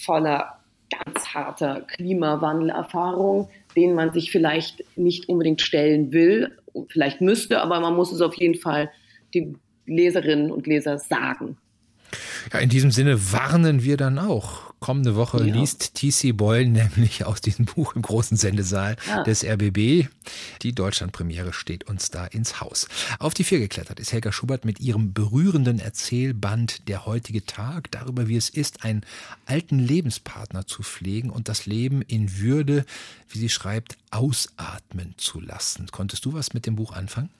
voller ganz harter Klimawandelerfahrung, denen man sich vielleicht nicht unbedingt stellen will, vielleicht müsste, aber man muss es auf jeden Fall den Leserinnen und Leser sagen. Ja, in diesem Sinne warnen wir dann auch. Kommende Woche ja. liest TC Boyle [LAUGHS] nämlich aus diesem Buch im großen Sendesaal ja. des RBB. Die Deutschlandpremiere steht uns da ins Haus. Auf die Vier geklettert ist Helga Schubert mit ihrem berührenden Erzählband Der heutige Tag darüber, wie es ist, einen alten Lebenspartner zu pflegen und das Leben in Würde, wie sie schreibt, ausatmen zu lassen. Konntest du was mit dem Buch anfangen?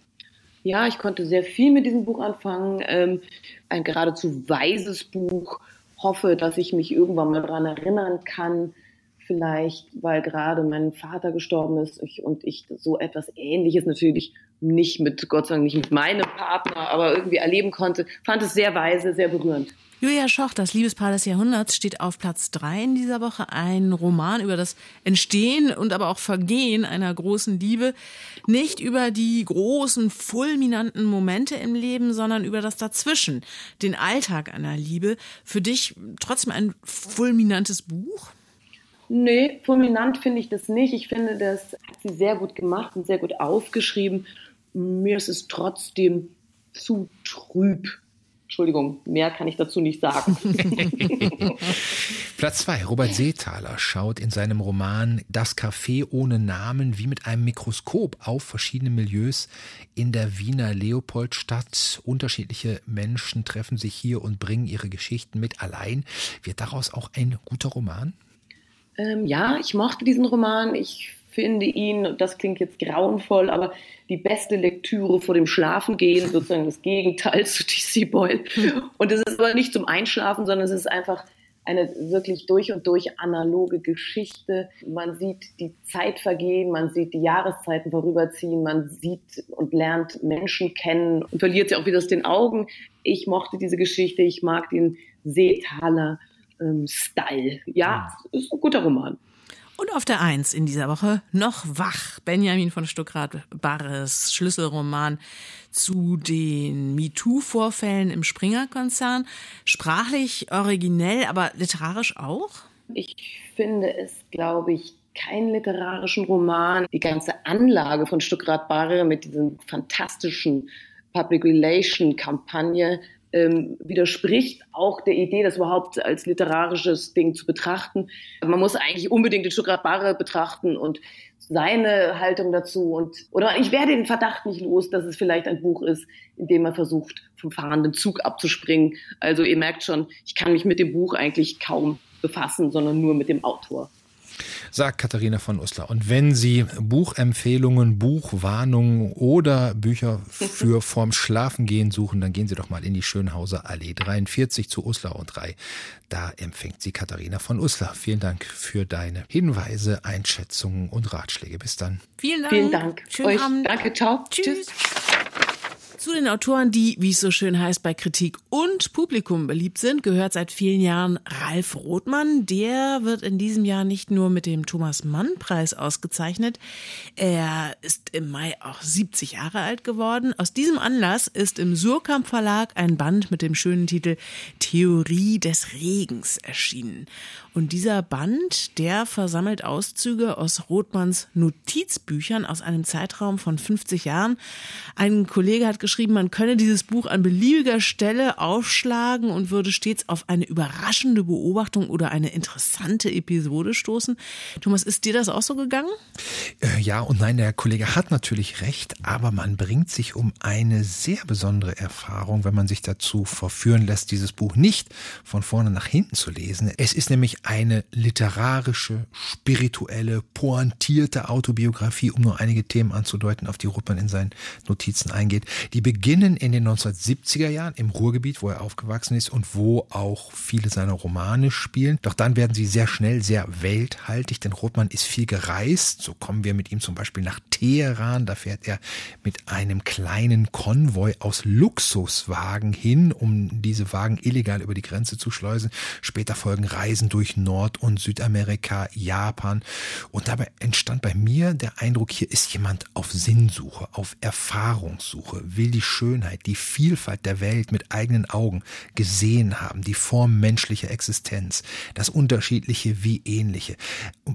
Ja, ich konnte sehr viel mit diesem Buch anfangen. Ähm, ein geradezu weises Buch. Hoffe, dass ich mich irgendwann mal daran erinnern kann. Vielleicht, weil gerade mein Vater gestorben ist und ich so etwas Ähnliches natürlich nicht mit, Gott sei Dank nicht mit meinem Partner, aber irgendwie erleben konnte. Fand es sehr weise, sehr berührend. Julia Schoch, das Liebespaar des Jahrhunderts, steht auf Platz drei in dieser Woche. Ein Roman über das Entstehen und aber auch Vergehen einer großen Liebe. Nicht über die großen, fulminanten Momente im Leben, sondern über das Dazwischen, den Alltag einer Liebe. Für dich trotzdem ein fulminantes Buch? Nee, fulminant finde ich das nicht. Ich finde, das hat sie sehr gut gemacht und sehr gut aufgeschrieben. Mir ist es trotzdem zu trüb Entschuldigung, mehr kann ich dazu nicht sagen. [LAUGHS] Platz zwei. Robert Seethaler schaut in seinem Roman Das Café ohne Namen wie mit einem Mikroskop auf verschiedene Milieus in der Wiener Leopoldstadt. Unterschiedliche Menschen treffen sich hier und bringen ihre Geschichten mit. Allein wird daraus auch ein guter Roman? Ähm, ja, ich mochte diesen Roman. Ich finde ihn, das klingt jetzt grauenvoll, aber die beste Lektüre vor dem Schlafengehen, sozusagen das Gegenteil [LAUGHS] zu DC Boyle. Und es ist aber nicht zum Einschlafen, sondern es ist einfach eine wirklich durch und durch analoge Geschichte. Man sieht die Zeit vergehen, man sieht die Jahreszeiten vorüberziehen, man sieht und lernt Menschen kennen und verliert sie auch wieder aus den Augen. Ich mochte diese Geschichte, ich mag den Seetaler ähm, Style. Ja, ist ein guter Roman. Und auf der Eins in dieser Woche noch wach. Benjamin von Stuckrad-Barres Schlüsselroman zu den MeToo-Vorfällen im Springer-Konzern. Sprachlich originell, aber literarisch auch? Ich finde es, glaube ich, keinen literarischen Roman. Die ganze Anlage von Stuckrad-Barre mit diesem fantastischen Public Relation Kampagne ähm, widerspricht auch der Idee, das überhaupt als literarisches Ding zu betrachten. Man muss eigentlich unbedingt den Stuttgart Barre betrachten und seine Haltung dazu und oder ich werde den Verdacht nicht los, dass es vielleicht ein Buch ist, in dem man versucht, vom fahrenden Zug abzuspringen. Also ihr merkt schon, ich kann mich mit dem Buch eigentlich kaum befassen, sondern nur mit dem Autor sagt Katharina von Uslar. Und wenn Sie Buchempfehlungen, Buchwarnungen oder Bücher für [LAUGHS] vorm Schlafengehen suchen, dann gehen Sie doch mal in die Schönhauser Allee 43 zu Uslar und 3. Da empfängt Sie Katharina von Uslar. Vielen Dank für deine Hinweise, Einschätzungen und Ratschläge. Bis dann. Vielen Dank. Vielen Dank. Schönen Euch. Abend. Danke, ciao. Tschüss. Tschüss. Zu den Autoren, die, wie es so schön heißt, bei Kritik und Publikum beliebt sind, gehört seit vielen Jahren Ralf Rothmann. Der wird in diesem Jahr nicht nur mit dem Thomas Mann Preis ausgezeichnet, er ist im Mai auch 70 Jahre alt geworden. Aus diesem Anlass ist im Surkamp Verlag ein Band mit dem schönen Titel Theorie des Regens erschienen. Und dieser Band, der versammelt Auszüge aus Rothmanns Notizbüchern aus einem Zeitraum von 50 Jahren. Ein Kollege hat geschrieben, man könne dieses Buch an beliebiger Stelle aufschlagen und würde stets auf eine überraschende Beobachtung oder eine interessante Episode stoßen. Thomas, ist dir das auch so gegangen? Äh, ja und nein, der Kollege hat natürlich recht, aber man bringt sich um eine sehr besondere Erfahrung, wenn man sich dazu verführen lässt, dieses Buch nicht von vorne nach hinten zu lesen. Es ist nämlich eine literarische, spirituelle, pointierte Autobiografie, um nur einige Themen anzudeuten, auf die Ruppmann in seinen Notizen eingeht. Die beginnen in den 1970er Jahren im Ruhrgebiet, wo er aufgewachsen ist und wo auch viele seiner Romane spielen. Doch dann werden sie sehr schnell sehr welthaltig, denn Rothmann ist viel gereist. So kommen wir mit ihm zum Beispiel nach Teheran. Da fährt er mit einem kleinen Konvoi aus Luxuswagen hin, um diese Wagen illegal über die Grenze zu schleusen. Später folgen Reisen durch Nord- und Südamerika, Japan. Und dabei entstand bei mir der Eindruck, hier ist jemand auf Sinnsuche, auf Erfahrungssuche, will die Schönheit, die Vielfalt der Welt mit eigenen Augen gesehen haben, die Form menschlicher Existenz, das Unterschiedliche wie Ähnliche.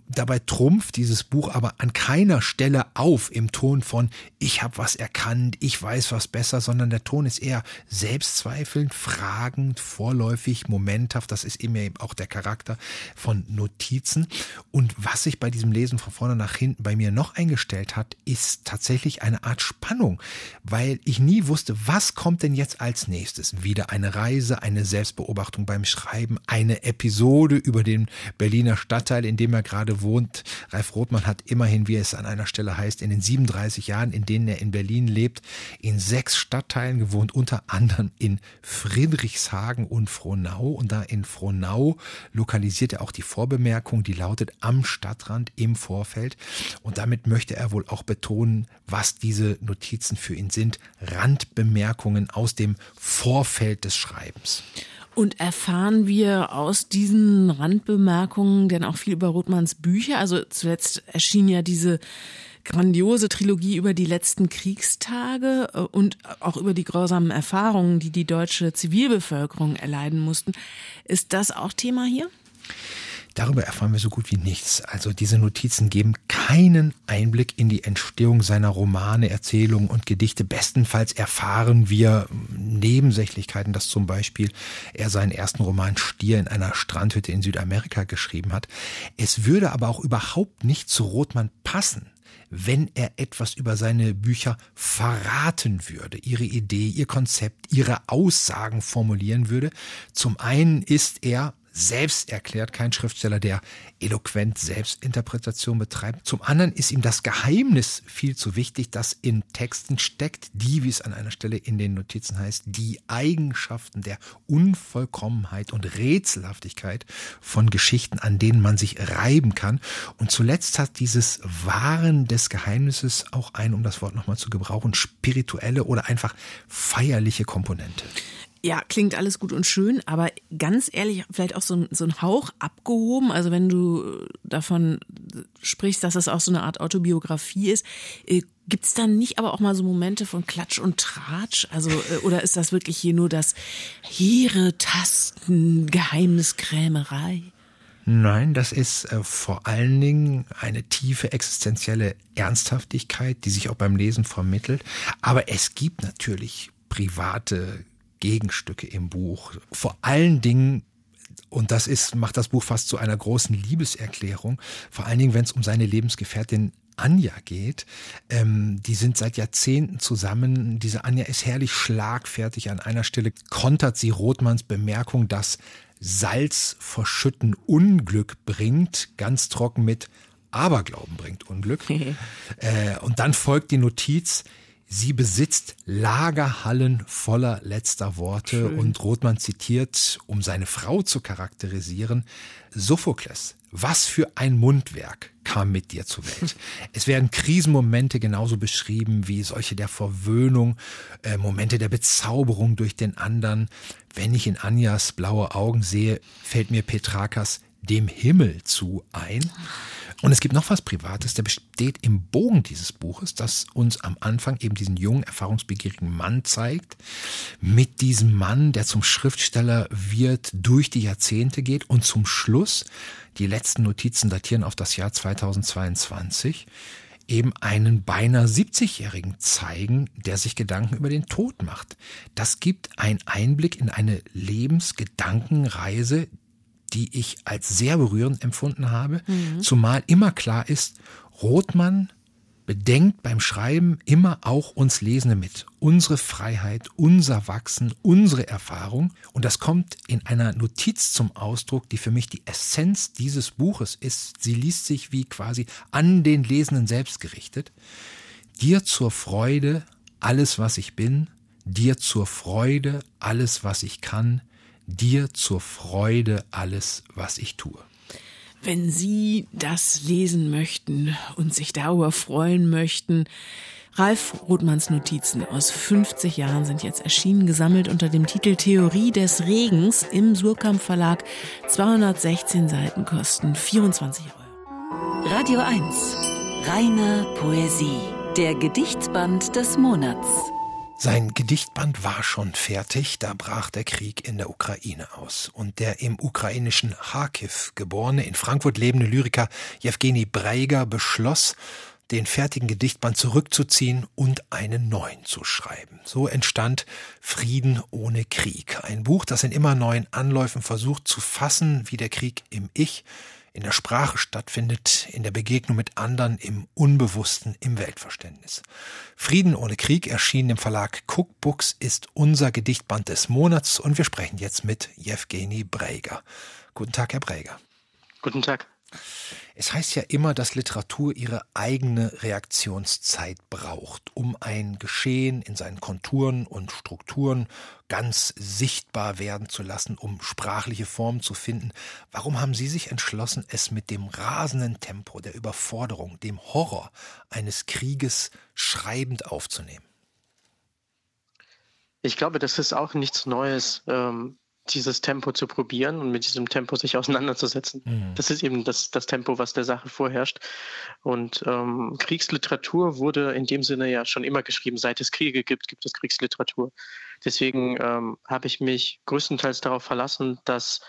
Dabei trumpft dieses Buch aber an keiner Stelle auf im Ton von ich habe was erkannt, ich weiß was besser, sondern der Ton ist eher selbstzweifelnd, fragend, vorläufig, momenthaft. Das ist eben auch der Charakter von Notizen. Und was sich bei diesem Lesen von vorne nach hinten bei mir noch eingestellt hat, ist tatsächlich eine Art Spannung, weil ich nie wusste, was kommt denn jetzt als nächstes? Wieder eine Reise, eine Selbstbeobachtung beim Schreiben, eine Episode über den Berliner Stadtteil, in dem er gerade wohnt. Ralf Rothmann hat immerhin, wie es an einer Stelle heißt, in den 37 Jahren, in denen er in Berlin lebt, in sechs Stadtteilen gewohnt, unter anderem in Friedrichshagen und Frohnau. Und da in Frohnau lokalisiert er auch die Vorbemerkung, die lautet am Stadtrand im Vorfeld. Und damit möchte er wohl auch betonen, was diese Notizen für ihn sind. Randbemerkungen aus dem Vorfeld des Schreibens. Und erfahren wir aus diesen Randbemerkungen denn auch viel über Rothmanns Bücher? Also zuletzt erschien ja diese grandiose Trilogie über die letzten Kriegstage äh, und auch über die grausamen Erfahrungen, die die deutsche Zivilbevölkerung erleiden mussten. Ist das auch Thema hier? Darüber erfahren wir so gut wie nichts. Also diese Notizen geben keinen Einblick in die Entstehung seiner Romane, Erzählungen und Gedichte. Bestenfalls erfahren wir Nebensächlichkeiten, dass zum Beispiel er seinen ersten Roman Stier in einer Strandhütte in Südamerika geschrieben hat. Es würde aber auch überhaupt nicht zu Rothmann passen, wenn er etwas über seine Bücher verraten würde, ihre Idee, ihr Konzept, ihre Aussagen formulieren würde. Zum einen ist er selbst erklärt, kein Schriftsteller, der eloquent Selbstinterpretation betreibt. Zum anderen ist ihm das Geheimnis viel zu wichtig, das in Texten steckt, die, wie es an einer Stelle in den Notizen heißt, die Eigenschaften der Unvollkommenheit und Rätselhaftigkeit von Geschichten, an denen man sich reiben kann. Und zuletzt hat dieses Wahren des Geheimnisses auch ein, um das Wort nochmal zu gebrauchen, spirituelle oder einfach feierliche Komponente. Ja, klingt alles gut und schön, aber ganz ehrlich, vielleicht auch so ein, so ein Hauch abgehoben. Also wenn du davon sprichst, dass es auch so eine Art Autobiografie ist, äh, gibt es dann nicht aber auch mal so Momente von Klatsch und Tratsch? Also, äh, oder ist das wirklich hier nur das hehre Tasten, Geheimniskrämerei? Nein, das ist äh, vor allen Dingen eine tiefe existenzielle Ernsthaftigkeit, die sich auch beim Lesen vermittelt. Aber es gibt natürlich private Gegenstücke im Buch. Vor allen Dingen und das ist, macht das Buch fast zu einer großen Liebeserklärung. Vor allen Dingen, wenn es um seine Lebensgefährtin Anja geht. Ähm, die sind seit Jahrzehnten zusammen. Diese Anja ist herrlich schlagfertig. An einer Stelle kontert sie Rothmanns Bemerkung, dass Salz verschütten Unglück bringt, ganz trocken mit Aberglauben bringt Unglück. [LAUGHS] äh, und dann folgt die Notiz, Sie besitzt Lagerhallen voller letzter Worte Schön. und Rothmann zitiert, um seine Frau zu charakterisieren, Sophokles, was für ein Mundwerk kam mit dir zur Welt. [LAUGHS] Es werden Krisenmomente genauso beschrieben wie solche der Verwöhnung, äh, Momente der Bezauberung durch den anderen. Wenn ich in Anjas blaue Augen sehe, fällt mir Petrakas dem Himmel zu ein. Und es gibt noch was Privates, der besteht im Bogen dieses Buches, das uns am Anfang eben diesen jungen, erfahrungsbegierigen Mann zeigt, mit diesem Mann, der zum Schriftsteller wird, durch die Jahrzehnte geht und zum Schluss, die letzten Notizen datieren auf das Jahr 2022, eben einen beinahe 70-Jährigen zeigen, der sich Gedanken über den Tod macht. Das gibt einen Einblick in eine Lebensgedankenreise, die ich als sehr berührend empfunden habe, mhm. zumal immer klar ist, Rothmann bedenkt beim Schreiben immer auch uns Lesende mit. Unsere Freiheit, unser Wachsen, unsere Erfahrung. Und das kommt in einer Notiz zum Ausdruck, die für mich die Essenz dieses Buches ist. Sie liest sich wie quasi an den Lesenden selbst gerichtet. Dir zur Freude alles, was ich bin, dir zur Freude alles, was ich kann, dir zur Freude alles, was ich tue. Wenn Sie das lesen möchten und sich darüber freuen möchten, Ralf Rothmanns Notizen aus 50 Jahren sind jetzt erschienen, gesammelt unter dem Titel Theorie des Regens im Surkamp Verlag. 216 Seiten kosten 24 Euro. Radio 1. Reine Poesie. Der Gedichtband des Monats. Sein Gedichtband war schon fertig, da brach der Krieg in der Ukraine aus. Und der im ukrainischen Kharkiv geborene, in Frankfurt lebende Lyriker Jewgeni Breiger beschloss, den fertigen Gedichtband zurückzuziehen und einen neuen zu schreiben. So entstand Frieden ohne Krieg, ein Buch, das in immer neuen Anläufen versucht zu fassen, wie der Krieg im Ich, in der Sprache stattfindet, in der Begegnung mit anderen, im Unbewussten, im Weltverständnis. Frieden ohne Krieg erschien im Verlag Cookbooks, ist unser Gedichtband des Monats und wir sprechen jetzt mit Jewgeni Breger. Guten Tag, Herr Breger. Guten Tag. Es heißt ja immer, dass Literatur ihre eigene Reaktionszeit braucht, um ein Geschehen in seinen Konturen und Strukturen ganz sichtbar werden zu lassen, um sprachliche Formen zu finden. Warum haben Sie sich entschlossen, es mit dem rasenden Tempo der Überforderung, dem Horror eines Krieges schreibend aufzunehmen? Ich glaube, das ist auch nichts Neues. Ähm dieses Tempo zu probieren und mit diesem Tempo sich auseinanderzusetzen. Mhm. Das ist eben das, das Tempo, was der Sache vorherrscht. Und ähm, Kriegsliteratur wurde in dem Sinne ja schon immer geschrieben. Seit es Kriege gibt, gibt es Kriegsliteratur. Deswegen ähm, habe ich mich größtenteils darauf verlassen, dass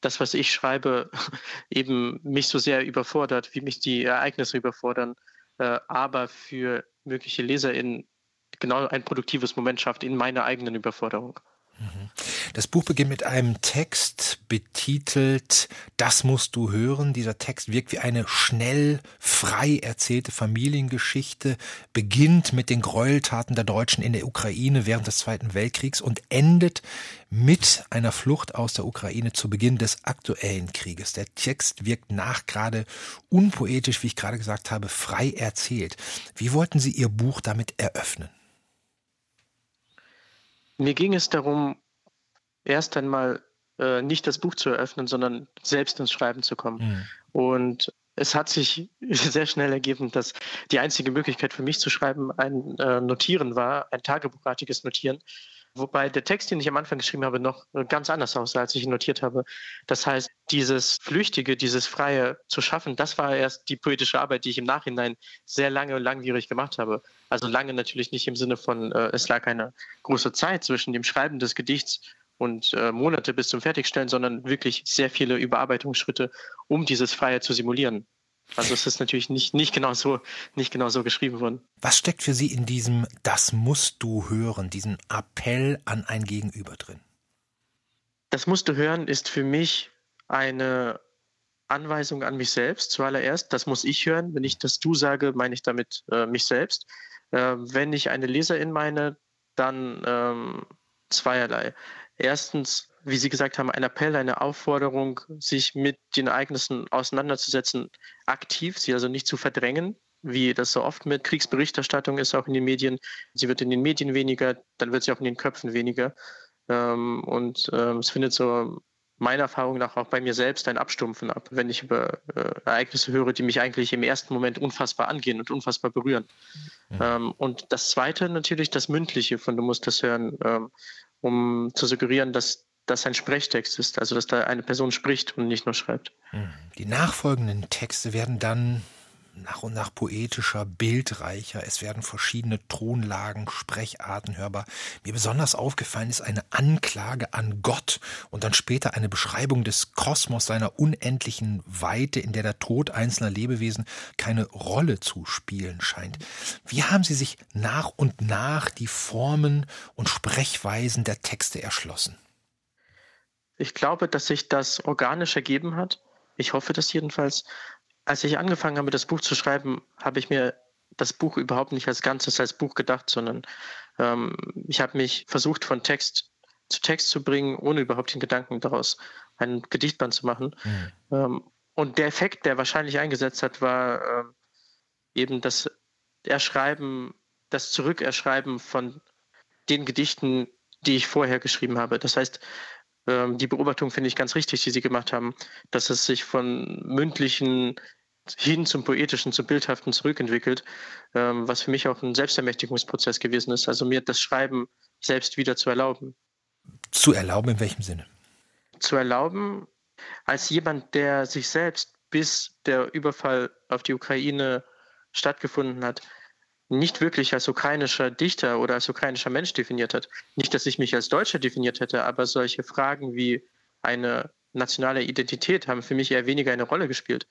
das, was ich schreibe, [LAUGHS] eben mich so sehr überfordert, wie mich die Ereignisse überfordern, äh, aber für mögliche LeserInnen genau ein produktives Moment schafft in meiner eigenen Überforderung. Das Buch beginnt mit einem Text betitelt Das musst du hören. Dieser Text wirkt wie eine schnell, frei erzählte Familiengeschichte, beginnt mit den Gräueltaten der Deutschen in der Ukraine während des Zweiten Weltkriegs und endet mit einer Flucht aus der Ukraine zu Beginn des aktuellen Krieges. Der Text wirkt nach gerade unpoetisch, wie ich gerade gesagt habe, frei erzählt. Wie wollten Sie Ihr Buch damit eröffnen? Mir ging es darum, erst einmal äh, nicht das Buch zu eröffnen, sondern selbst ins Schreiben zu kommen. Mhm. Und es hat sich [LAUGHS] sehr schnell ergeben, dass die einzige Möglichkeit für mich zu schreiben ein äh, Notieren war, ein tagebuchartiges Notieren. Wobei der Text, den ich am Anfang geschrieben habe, noch ganz anders aussah, als ich ihn notiert habe. Das heißt, dieses Flüchtige, dieses Freie zu schaffen, das war erst die poetische Arbeit, die ich im Nachhinein sehr lange und langwierig gemacht habe. Also lange natürlich nicht im Sinne von, äh, es lag eine große Zeit zwischen dem Schreiben des Gedichts und äh, Monate bis zum Fertigstellen, sondern wirklich sehr viele Überarbeitungsschritte, um dieses Freie zu simulieren. Also es ist natürlich nicht, nicht, genau so, nicht genau so geschrieben worden. Was steckt für Sie in diesem Das musst du hören, diesem Appell an ein Gegenüber drin? Das musst du hören ist für mich eine Anweisung an mich selbst zuallererst. Das muss ich hören. Wenn ich das du sage, meine ich damit äh, mich selbst. Äh, wenn ich eine Leserin meine, dann ähm, zweierlei. Erstens, wie Sie gesagt haben, ein Appell, eine Aufforderung, sich mit den Ereignissen auseinanderzusetzen, aktiv, sie also nicht zu verdrängen, wie das so oft mit Kriegsberichterstattung ist, auch in den Medien. Sie wird in den Medien weniger, dann wird sie auch in den Köpfen weniger. Ähm, und ähm, es findet so meiner Erfahrung nach auch bei mir selbst ein Abstumpfen ab, wenn ich über äh, Ereignisse höre, die mich eigentlich im ersten Moment unfassbar angehen und unfassbar berühren. Mhm. Und das Zweite natürlich das Mündliche von Du musst das hören, ähm, um zu suggerieren, dass das ein Sprechtext ist, also dass da eine Person spricht und nicht nur schreibt. Mhm. Die nachfolgenden Texte werden dann nach und nach poetischer, bildreicher. Es werden verschiedene Tonlagen, Sprecharten hörbar. Mir besonders aufgefallen ist eine Anklage an Gott und dann später eine Beschreibung des Kosmos, seiner unendlichen Weite, in der der Tod einzelner Lebewesen keine Rolle zu spielen scheint. Wie haben Sie sich nach und nach die Formen und Sprechweisen der Texte erschlossen? Ich glaube, dass sich das organisch ergeben hat. Ich hoffe das jedenfalls als ich angefangen habe, das Buch zu schreiben, habe ich mir das Buch überhaupt nicht als Ganzes als Buch gedacht, sondern ähm, ich habe mich versucht, von Text zu Text zu bringen, ohne überhaupt den Gedanken daraus ein Gedichtband zu machen. Mhm. Ähm, und der Effekt, der wahrscheinlich eingesetzt hat, war äh, eben das Erschreiben, das Zurückerschreiben von den Gedichten, die ich vorher geschrieben habe. Das heißt, die Beobachtung finde ich ganz richtig, die Sie gemacht haben, dass es sich von mündlichen hin zum Poetischen, zum Bildhaften zurückentwickelt, ähm, was für mich auch ein Selbstermächtigungsprozess gewesen ist. Also mir das Schreiben selbst wieder zu erlauben. Zu erlauben in welchem Sinne? Zu erlauben, als jemand, der sich selbst bis der Überfall auf die Ukraine stattgefunden hat, nicht wirklich als ukrainischer Dichter oder als ukrainischer Mensch definiert hat. Nicht, dass ich mich als Deutscher definiert hätte, aber solche Fragen wie eine nationale Identität haben für mich eher weniger eine Rolle gespielt.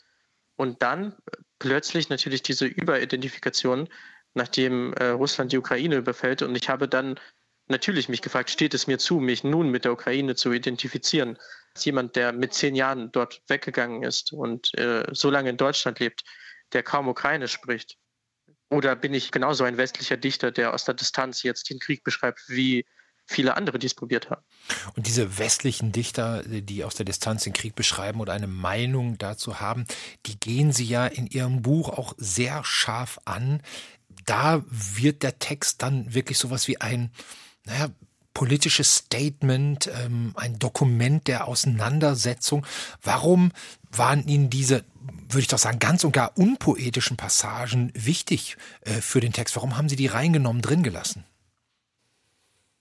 Und dann plötzlich natürlich diese Überidentifikation, nachdem äh, Russland die Ukraine überfällt. Und ich habe dann natürlich mich gefragt, steht es mir zu, mich nun mit der Ukraine zu identifizieren? Als jemand, der mit zehn Jahren dort weggegangen ist und äh, so lange in Deutschland lebt, der kaum Ukraine spricht. Oder bin ich genauso ein westlicher Dichter, der aus der Distanz jetzt den Krieg beschreibt, wie viele andere, die es probiert haben. Und diese westlichen Dichter, die aus der Distanz den Krieg beschreiben oder eine Meinung dazu haben, die gehen sie ja in ihrem Buch auch sehr scharf an. Da wird der Text dann wirklich sowas wie ein, naja, politisches Statement, ähm, ein Dokument der Auseinandersetzung. Warum waren Ihnen diese, würde ich doch sagen, ganz und gar unpoetischen Passagen wichtig äh, für den Text? Warum haben Sie die reingenommen, drin gelassen?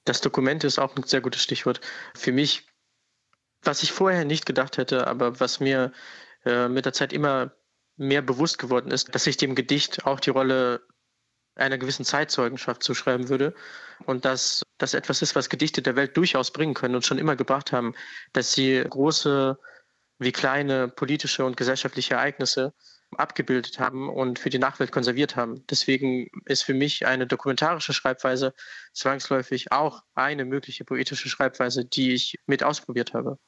Das Dokument ist auch ein sehr gutes Stichwort. Für mich, was ich vorher nicht gedacht hätte, aber was mir äh, mit der Zeit immer mehr bewusst geworden ist, dass ich dem Gedicht auch die Rolle einer gewissen Zeitzeugenschaft zuschreiben würde und dass das etwas ist, was Gedichte der Welt durchaus bringen können und schon immer gebracht haben, dass sie große wie kleine politische und gesellschaftliche Ereignisse abgebildet haben und für die Nachwelt konserviert haben. Deswegen ist für mich eine dokumentarische Schreibweise zwangsläufig auch eine mögliche poetische Schreibweise, die ich mit ausprobiert habe.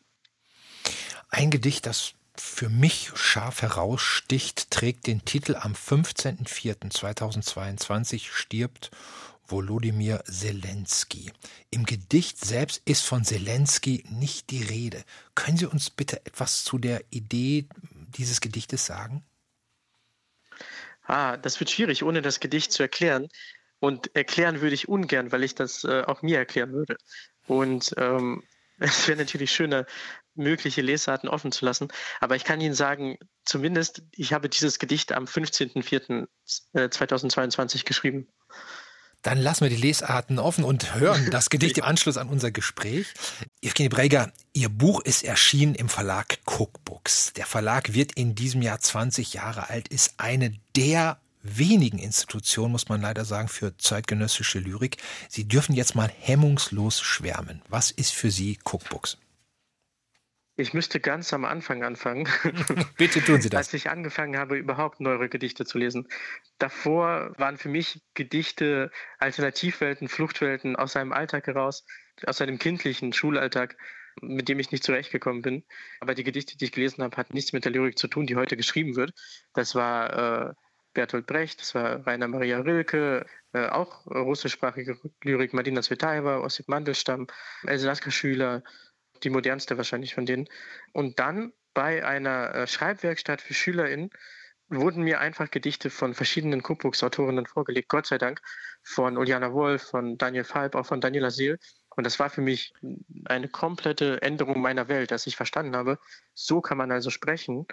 Ein Gedicht, das für mich scharf heraussticht, trägt den Titel Am 15.04.2022 stirbt Volodymyr Zelensky. Im Gedicht selbst ist von Zelensky nicht die Rede. Können Sie uns bitte etwas zu der Idee dieses Gedichtes sagen? Ah, das wird schwierig, ohne das Gedicht zu erklären. Und erklären würde ich ungern, weil ich das äh, auch mir erklären würde. Und ähm, [LAUGHS] es wäre natürlich schöner, mögliche Lesarten offen zu lassen. Aber ich kann Ihnen sagen, zumindest, ich habe dieses Gedicht am 15.04.2022 äh, geschrieben. Dann lassen wir die Lesarten offen und hören [LAUGHS] das Gedicht im Anschluss an unser Gespräch. Evgeny Breger, Ihr Buch ist erschienen im Verlag Cookbooks. Der Verlag wird in diesem Jahr 20 Jahre alt, ist eine der wenigen Institutionen, muss man leider sagen, für zeitgenössische Lyrik. Sie dürfen jetzt mal hemmungslos schwärmen. Was ist für Sie Cookbooks? Ich müsste ganz am Anfang anfangen. [LAUGHS] Bitte tun Sie das. Als ich angefangen habe, überhaupt neuere Gedichte zu lesen. Davor waren für mich Gedichte Alternativwelten, Fluchtwelten aus seinem Alltag heraus, aus seinem kindlichen Schulalltag, mit dem ich nicht zurechtgekommen bin. Aber die Gedichte, die ich gelesen habe, hatten nichts mit der Lyrik zu tun, die heute geschrieben wird. Das war äh, Bertolt Brecht, das war Rainer Maria Rilke, äh, auch russischsprachige Lyrik, Madina Zvetaeva, Ossip Mandelstam, Else Lasker Schüler, die modernste wahrscheinlich von denen. Und dann bei einer äh, Schreibwerkstatt für SchülerInnen wurden mir einfach Gedichte von verschiedenen Cookbooks-Autorinnen vorgelegt, Gott sei Dank, von Uliana Wolf, von Daniel Falb, auch von Daniela Seel. Und das war für mich eine komplette Änderung meiner Welt, dass ich verstanden habe, so kann man also sprechen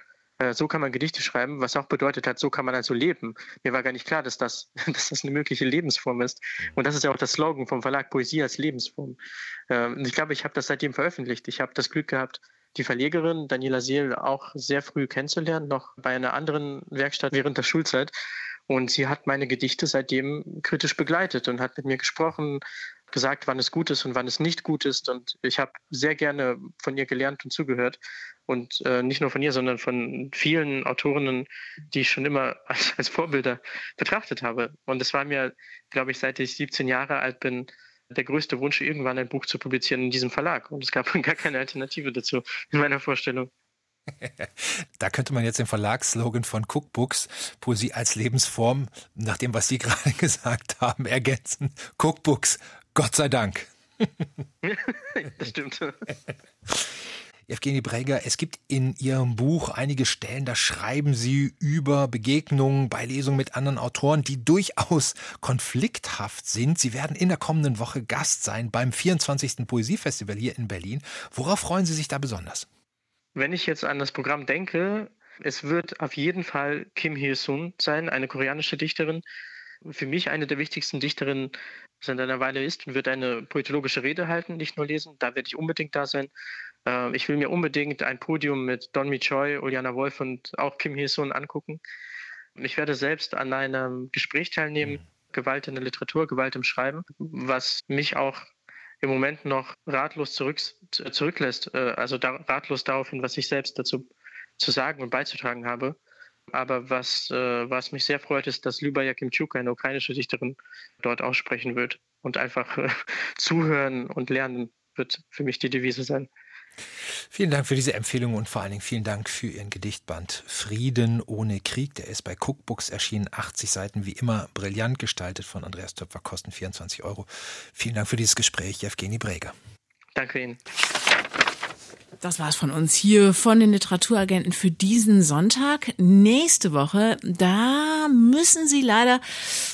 so kann man Gedichte schreiben, was auch bedeutet hat, so kann man also leben. Mir war gar nicht klar, dass das, [LAUGHS] dass das eine mögliche Lebensform ist. Und das ist ja auch das Slogan vom Verlag Poesie als Lebensform. Ähm, ich glaube, ich habe das seitdem veröffentlicht. Ich habe das Glück gehabt, die Verlegerin Daniela Seel auch sehr früh kennenzulernen, noch bei einer anderen Werkstatt während der Schulzeit. Und sie hat meine Gedichte seitdem kritisch begleitet und hat mit mir gesprochen, gesagt, wann es gut ist und wann es nicht gut ist. Und ich habe sehr gerne von ihr gelernt und zugehört. Und äh, nicht nur von ihr, sondern von vielen Autorinnen, die ich schon immer [LAUGHS] als, als Vorbilder betrachtet habe. Und es war mir, glaube ich, seit ich 17 Jahre alt bin, der größte Wunsch, irgendwann ein Buch zu publizieren in diesem Verlag. Und es gab [LAUGHS] gar keine Alternative dazu in meiner Vorstellung. [LAUGHS] Da könnte man jetzt den Verlagsslogan von Cookbooks, Poesie als Lebensform, nach dem, was Sie gerade gesagt haben, ergänzen. Cookbooks, Gott sei Dank. [LAUGHS] das stimmt. Evgeny Breger, es gibt in Ihrem Buch einige Stellen, da schreiben Sie über Begegnungen bei Lesungen mit anderen Autoren, die durchaus konflikthaft sind. Sie werden in der kommenden Woche Gast sein beim 24. Poesiefestival hier in Berlin. Worauf freuen Sie sich da besonders? Wenn ich jetzt an das Programm denke, es wird auf jeden Fall Kim Hye-sun sein, eine koreanische Dichterin. Für mich eine der wichtigsten Dichterinnen seit einer Weile ist und wird eine poetologische Rede halten, nicht nur lesen. Da werde ich unbedingt da sein. Äh, ich will mir unbedingt ein Podium mit Don Mi Choi, Uliana Wolf und auch Kim Hye-sun angucken. Ich werde selbst an einem Gespräch teilnehmen, mhm. Gewalt in der Literatur, Gewalt im Schreiben, was mich auch im Moment noch ratlos zurück, zurücklässt, äh, also da, ratlos darauf hin, was ich selbst dazu zu sagen und beizutragen habe. Aber was, äh, was mich sehr freut, ist, dass Lübaya Kimchuk, eine ukrainische Dichterin, dort aussprechen wird. Und einfach äh, [LAUGHS] zuhören und lernen wird für mich die Devise sein. Vielen Dank für diese Empfehlung und vor allen Dingen vielen Dank für Ihren Gedichtband Frieden ohne Krieg. Der ist bei Cookbooks erschienen, 80 Seiten, wie immer brillant gestaltet von Andreas Töpfer, kosten 24 Euro. Vielen Dank für dieses Gespräch, Evgeny Breger. Danke Ihnen. Das war's von uns hier von den Literaturagenten für diesen Sonntag. Nächste Woche, da müssen Sie leider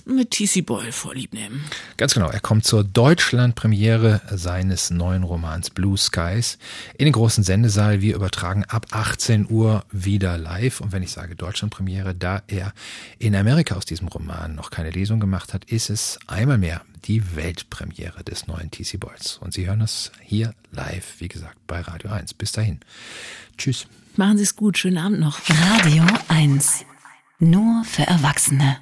mit TC Boyle vorlieb nehmen. Ganz genau. Er kommt zur Deutschlandpremiere seines neuen Romans Blue Skies in den großen Sendesaal. Wir übertragen ab 18 Uhr wieder live. Und wenn ich sage Deutschlandpremiere, da er in Amerika aus diesem Roman noch keine Lesung gemacht hat, ist es einmal mehr die Weltpremiere des neuen TC Boys. Und Sie hören es hier live, wie gesagt, bei Radio 1. Bis dahin. Tschüss. Machen Sie es gut. Schönen Abend noch. Radio 1. Nur für Erwachsene.